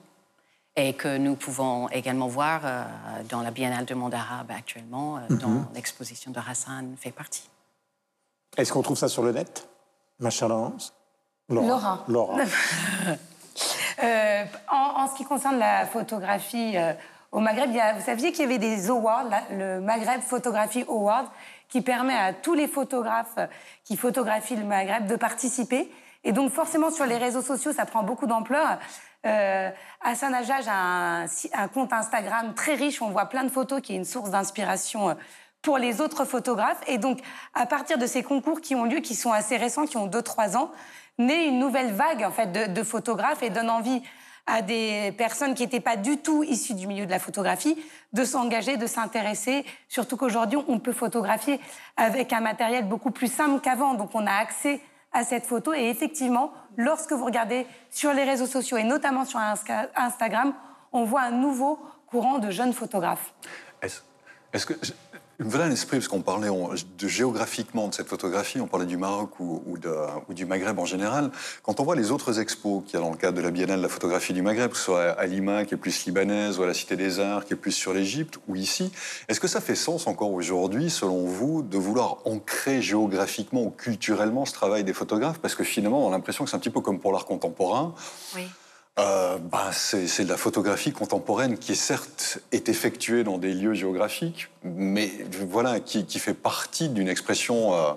[SPEAKER 8] Et que nous pouvons également voir euh, dans la Biennale du monde arabe actuellement, euh,
[SPEAKER 1] Mhm.
[SPEAKER 8] dont l'exposition de Hassan fait partie.
[SPEAKER 1] Est-ce qu'on trouve ça sur le net, ma chère Laurence?
[SPEAKER 2] Laura.
[SPEAKER 1] Laura.
[SPEAKER 2] Euh, en, en ce qui concerne la photographie euh, au Maghreb, il y a- vous saviez qu'il y avait des awards, la- le Maghreb Photography Award, qui permet à tous les photographes qui photographient le Maghreb de participer. Et donc forcément sur les réseaux sociaux, ça prend beaucoup d'ampleur. Euh, Hassan Hajjaj a un, un compte Instagram très riche, on voit plein de photos, qui est une source d'inspiration euh, pour les autres photographes. Et donc, à partir de ces concours qui ont lieu, qui sont assez récents, qui ont 2-3 ans, naît une nouvelle vague en fait, de, de photographes et donne envie à des personnes qui n'étaient pas du tout issues du milieu de la photographie de s'engager, de s'intéresser. Surtout qu'aujourd'hui, on peut photographier avec un matériel beaucoup plus simple qu'avant. Donc, on a accès à cette photo. Et effectivement, lorsque vous regardez sur les réseaux sociaux et notamment sur Insta- Instagram, on voit un nouveau courant de jeunes photographes.
[SPEAKER 3] Est-ce que. Il me venait à l'esprit, parce qu'on parlait de géographiquement de cette photographie, on parlait du Maroc ou, ou du Maghreb en général. Quand on voit les autres expos qu'il y a dans le cadre de la Biennale de la photographie du Maghreb, que ce soit à Lima, qui est plus libanaise, ou à la Cité des Arts, qui est plus sur l'Égypte, ou ici, est-ce que ça fait sens encore aujourd'hui, selon vous, de vouloir ancrer géographiquement ou culturellement ce travail des photographes? Parce que finalement, on a l'impression que c'est un petit peu comme pour l'art contemporain.
[SPEAKER 8] Oui.
[SPEAKER 3] Euh, bah, c'est de la photographie contemporaine qui, certes, est effectuée dans des lieux géographiques, mais voilà, qui, qui fait partie d'une expression, euh,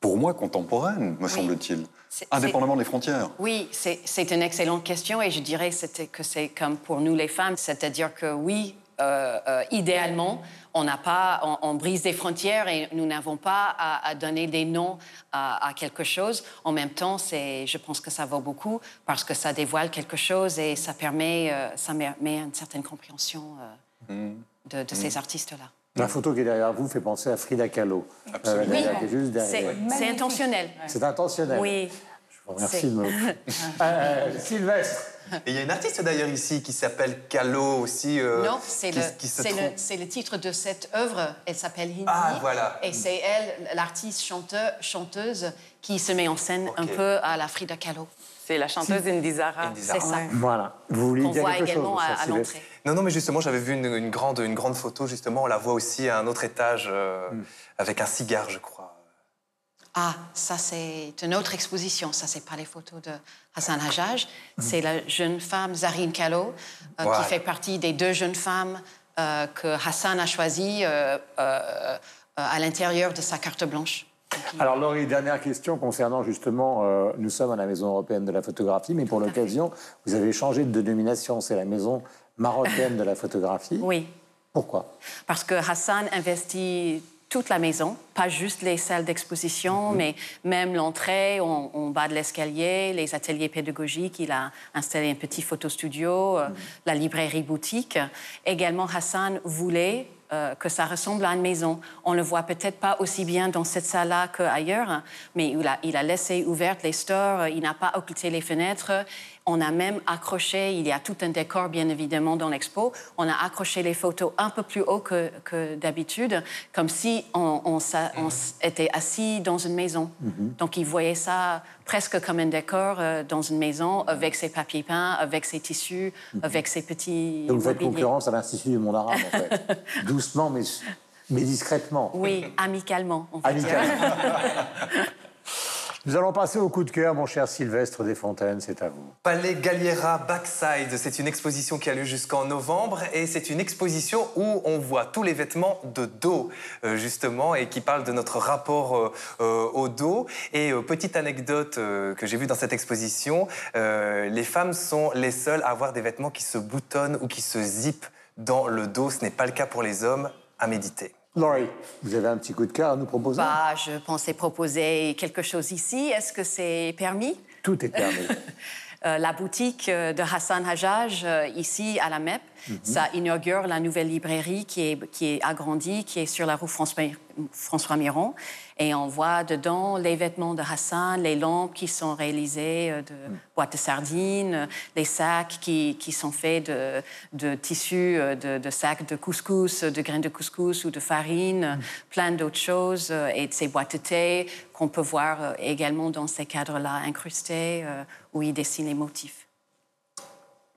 [SPEAKER 3] pour moi, contemporaine, me semble-t-il, indépendamment des frontières.
[SPEAKER 8] Oui, c'est une excellente question et je dirais que c'est comme pour nous les femmes, c'est-à-dire que oui, idéalement, on n'a pas, on, on brise des frontières et nous n'avons pas à, à donner des noms à, à quelque chose. En même temps, c'est, je pense que ça vaut beaucoup parce que ça dévoile quelque chose et ça permet, euh, ça met une certaine compréhension euh, de, de ces artistes-là.
[SPEAKER 1] La photo qui est derrière vous fait penser à Frida Kahlo. Euh,
[SPEAKER 8] Oui,
[SPEAKER 1] juste
[SPEAKER 8] c'est intentionnel.
[SPEAKER 1] C'est intentionnel.
[SPEAKER 8] Oui.
[SPEAKER 1] Je vous remercie de me... Euh, Sylvestre.
[SPEAKER 4] Et il y a une artiste d'ailleurs ici qui s'appelle Calo aussi. euh,
[SPEAKER 8] Non, c'est le, le, le titre de cette œuvre. Elle s'appelle Hindi.
[SPEAKER 4] Ah, voilà.
[SPEAKER 8] Et c'est elle, l'artiste chanteur, chanteuse, qui se met en scène un peu à la Frida Kahlo.
[SPEAKER 5] C'est la chanteuse Indizara.
[SPEAKER 4] Indizara.
[SPEAKER 8] C'est ça.
[SPEAKER 1] Voilà. Vous vouliez
[SPEAKER 8] Qu'on
[SPEAKER 1] dire
[SPEAKER 8] voit
[SPEAKER 1] quelque
[SPEAKER 8] également
[SPEAKER 1] chose
[SPEAKER 8] à, l'entrée.
[SPEAKER 4] Non, non, mais justement, j'avais vu une, une grande, une grande photo, justement. On la voit aussi à un autre étage euh,
[SPEAKER 1] Hmm.
[SPEAKER 4] avec un cigare, je crois.
[SPEAKER 8] Ah, ça c'est une autre exposition. Ça c'est pas les photos de Hassan Hajjaj. C'est la jeune femme Zarine Kahlo euh,
[SPEAKER 4] Voilà.
[SPEAKER 8] qui fait partie des deux jeunes femmes euh, que Hassan a choisies euh, euh, à l'intérieur de sa carte blanche.
[SPEAKER 1] Alors Laurie, dernière question concernant justement, nous sommes à la Maison européenne de la photographie, mais pour l'occasion, vous avez changé de dénomination, c'est la Maison marocaine de la photographie.
[SPEAKER 8] Oui,
[SPEAKER 1] Pourquoi?
[SPEAKER 8] Parce que Hassan investit toute la maison, pas juste les salles d'exposition, mais même l'entrée, en, en bas de l'escalier, les ateliers pédagogiques. Il a installé un petit photostudio, euh, la librairie boutique. Également, Hassan voulait euh, que ça ressemble à une maison. On le voit peut-être pas aussi bien dans cette salle-là qu'ailleurs, hein, mais il a, il a laissé ouvertes les stores, il n'a pas occulté les fenêtres. On a même accroché, il y a tout un décor bien évidemment dans l'expo, on a accroché les photos un peu plus haut que, que d'habitude, comme si on, on s'a- on s- était assis dans une maison. Donc il voyait ça presque comme un décor euh, dans une maison, avec ses papiers peints, avec ses tissus, avec ses petits...
[SPEAKER 1] Donc vous faites concurrence à l'Institut du monde arabe, en fait. Doucement, mais, mais discrètement.
[SPEAKER 8] Oui, amicalement. en fait.
[SPEAKER 1] Amicalement. Nous allons passer au coup de cœur, mon cher Sylvestre Desfontaines, c'est à vous.
[SPEAKER 4] Palais Galliera Backside, c'est une exposition qui a lieu jusqu'en novembre et c'est une exposition où on voit tous les vêtements de dos, euh, justement, et qui parle de notre rapport euh, euh, au dos. Et petite anecdote que j'ai vue dans cette exposition, les femmes sont les seules à avoir des vêtements qui se boutonnent ou qui se zippent dans le dos. Ce n'est pas le cas pour les hommes, à méditer.
[SPEAKER 1] Laurie, vous avez un petit coup de cœur à nous proposer?
[SPEAKER 8] Bah, je pensais proposer quelque chose ici. Est-ce que c'est permis?
[SPEAKER 1] Tout est permis.
[SPEAKER 8] Euh, La boutique euh, de Hassan Hajjaj, euh, ici à la MEP, ça inaugure la nouvelle librairie qui est, qui est agrandie, qui est sur la rue François, François Miron. Et on voit dedans les vêtements de Hassan, les lampes qui sont réalisées euh, de boîtes de sardines, les sacs qui, qui sont faits de, de tissus, euh, de, de sacs de couscous, de graines de couscous ou de farine, euh, plein d'autres choses, euh, et de ces boîtes de thé qu'on peut voir également dans ces cadres-là incrustés où il dessine les motifs.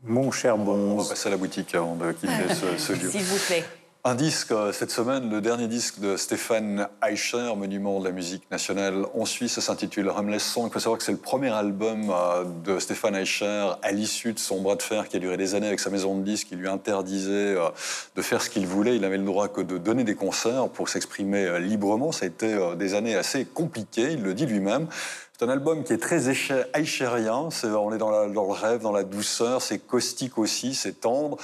[SPEAKER 1] Mon cher
[SPEAKER 3] On va
[SPEAKER 1] Bonze.
[SPEAKER 3] passer à la boutique avant de quitter ce, ce lieu.
[SPEAKER 8] S'il vous plaît.
[SPEAKER 3] Un disque euh, cette semaine, le dernier disque de Stéphane Eicher, monument de la musique nationale en Suisse, ça s'intitule Homeless Song. Il faut savoir que c'est le premier album euh, de Stéphane Eicher à l'issue de son bras de fer qui a duré des années avec sa maison de disques qui lui interdisait euh, de faire ce qu'il voulait. Il n'avait le droit que de donner des concerts pour s'exprimer librement. Ça a été des années assez compliquées, il le dit lui-même. C'est un album qui est très eicherien. C'est- On est dans, la- dans le rêve, dans la douceur. C'est caustique aussi, c'est tendre.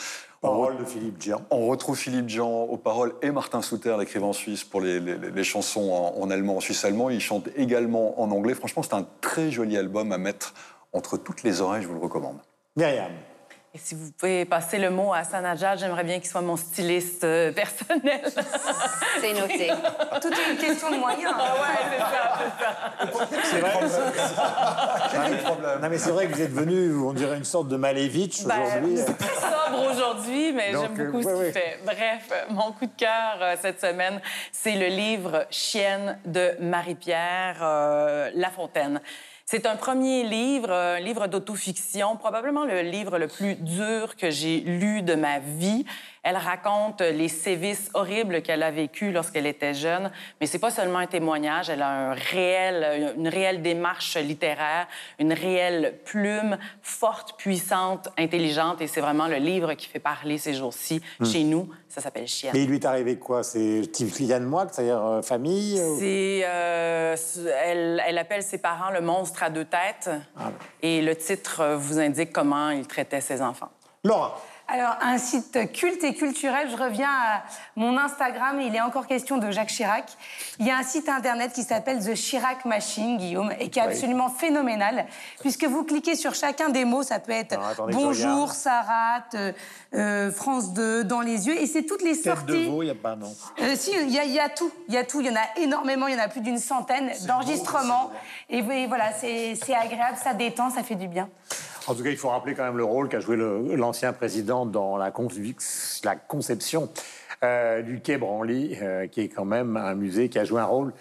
[SPEAKER 3] On
[SPEAKER 1] Parole de Philippe Jean.
[SPEAKER 3] on retrouve Philippe Jean aux paroles et Martin Souter, l'écrivain suisse, pour les, les- les chansons en, en allemand, en suisse-allemand. Il chante également en anglais. Franchement, c'est un très joli album à mettre entre toutes les oreilles, je vous le recommande.
[SPEAKER 1] Myriam.
[SPEAKER 5] Et si vous pouvez passer le mot à Sanajad, j'aimerais bien qu'il soit mon styliste euh, personnel.
[SPEAKER 8] C'est noté.
[SPEAKER 2] Tout est une question de moyens.
[SPEAKER 1] C'est vrai Non, mais c'est vrai que vous êtes venu, on dirait une sorte de Malevitch
[SPEAKER 5] Ben,
[SPEAKER 1] aujourd'hui.
[SPEAKER 5] c'est très sobre aujourd'hui, mais j'aime beaucoup
[SPEAKER 1] euh,
[SPEAKER 5] ce
[SPEAKER 1] ouais,
[SPEAKER 5] qu'il
[SPEAKER 1] ouais.
[SPEAKER 5] fait. Bref, mon coup de cœur euh, cette semaine, c'est le livre Chienne de Marie-Pierre euh, Lafontaine. C'est un premier livre, un livre d'autofiction, probablement le livre le plus dur que j'ai lu de ma vie. Elle raconte les sévices horribles qu'elle a vécus lorsqu'elle était jeune, mais c'est pas seulement un témoignage, elle a un réel, une réelle démarche littéraire, une réelle plume forte, puissante, intelligente, et c'est vraiment le livre qui fait parler ces jours-ci chez nous. Ça s'appelle Chienne.
[SPEAKER 1] Mais il lui est arrivé quoi? C'est Tiflian Moix, c'est-à-dire euh, famille ou-
[SPEAKER 5] C'est, euh, elle, elle appelle ses parents le monstre à deux têtes, et le titre euh, vous indique comment il traitait ses enfants.
[SPEAKER 1] Laura.
[SPEAKER 2] Alors, un site culte et culturel, je reviens à mon Instagram, il est encore question de Jacques Chirac. Il y a un site internet qui s'appelle The Chirac Machine, Guillaume, et qui est
[SPEAKER 1] Oui.
[SPEAKER 2] absolument phénoménal, puisque vous cliquez sur chacun des mots, ça peut être
[SPEAKER 1] Alors, attendez
[SPEAKER 2] Bonjour. Sarat, euh, euh, France 2, dans les yeux, et c'est toutes les
[SPEAKER 1] Tête de
[SPEAKER 2] sorties.
[SPEAKER 1] veau, il n'y a pas, non.
[SPEAKER 2] Euh, si, il y, a- il y a tout. Il y a tout. Il y en a énormément. Il y en a plus d'une centaine d'enregistrements. Et, voilà, c'est agréable, ça détend, ça fait du bien.
[SPEAKER 1] En tout cas, il faut rappeler quand même le rôle qu'a joué l'ancien président dans la conception euh, du Quai Branly, euh, qui est quand même un musée qui a joué un rôle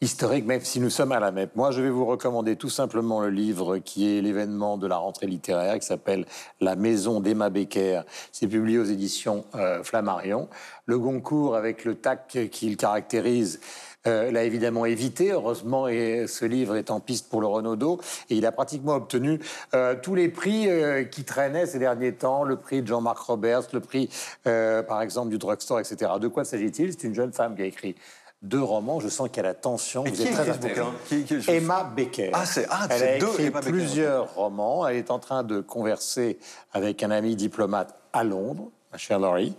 [SPEAKER 1] historique, même si nous sommes à la MEP. Moi, je vais vous recommander tout simplement le livre qui est l'événement de la rentrée littéraire, qui s'appelle La Maison d'Emma Becker. C'est publié aux éditions euh, Flammarion. Le Goncourt, avec le tac qu'il caractérise, euh, l'a évidemment évité. Heureusement, et ce livre est en piste pour le Renaudot. Et il a pratiquement obtenu euh, tous les prix euh, qui traînaient ces derniers temps. Le prix de Jean-Marc Roberts, le prix, par exemple, du drugstore, etc. De quoi s'agit-il? C'est une jeune femme qui a écrit deux romans. Je sens qu'il y a la tension.
[SPEAKER 3] Et
[SPEAKER 1] Vous
[SPEAKER 3] qui
[SPEAKER 1] êtes très
[SPEAKER 3] ce bouquin? Qui- qui- je-
[SPEAKER 1] Emma Becker.
[SPEAKER 3] Ah, c'est- ah,
[SPEAKER 1] Elle a
[SPEAKER 3] deux
[SPEAKER 1] écrit
[SPEAKER 3] Becker,
[SPEAKER 1] plusieurs romans. Elle est en train de converser avec un ami diplomate à Londres, ma chère Laurie.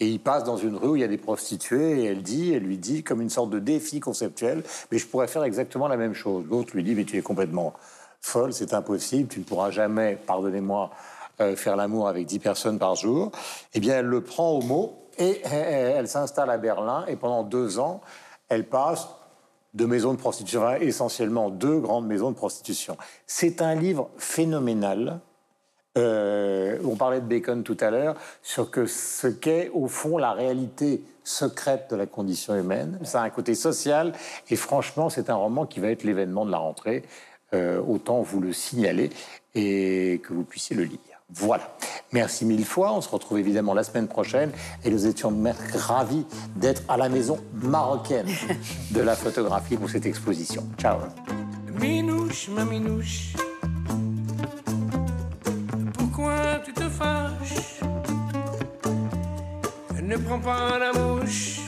[SPEAKER 1] Et il passe dans une rue où il y a des prostituées et elle dit, elle lui dit, comme une sorte de défi conceptuel, mais je pourrais faire exactement la même chose. L'autre lui dit, mais tu es complètement folle, c'est impossible, tu ne pourras jamais, pardonnez-moi, euh, faire l'amour avec 10 personnes par jour. Eh bien, elle le prend au mot et euh, elle s'installe à Berlin et pendant deux ans, elle passe de maisons de prostitution, essentiellement deux grandes maisons de prostitution. C'est un livre phénoménal. Euh, on parlait de Bacon tout à l'heure, sur ce qu'est au fond la réalité secrète de la condition humaine. Ça a un côté social et franchement, c'est un roman qui va être l'événement de la rentrée. Euh, autant vous le signaler et que vous puissiez le lire. Voilà. Merci mille fois. On se retrouve évidemment la semaine prochaine et nous étions ravis d'être à la maison marocaine de la photographie pour cette exposition. Ciao.
[SPEAKER 9] Minouche, ma minouche, tu te fâches. Ne prends pas la mouche,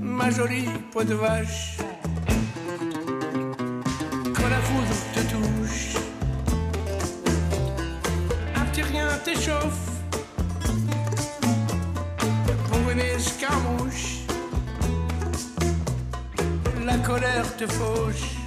[SPEAKER 9] ma jolie peau de vache. Quand la foudre te touche, un petit rien t'échauffe. Pour une escarmouche. La colère te fauche.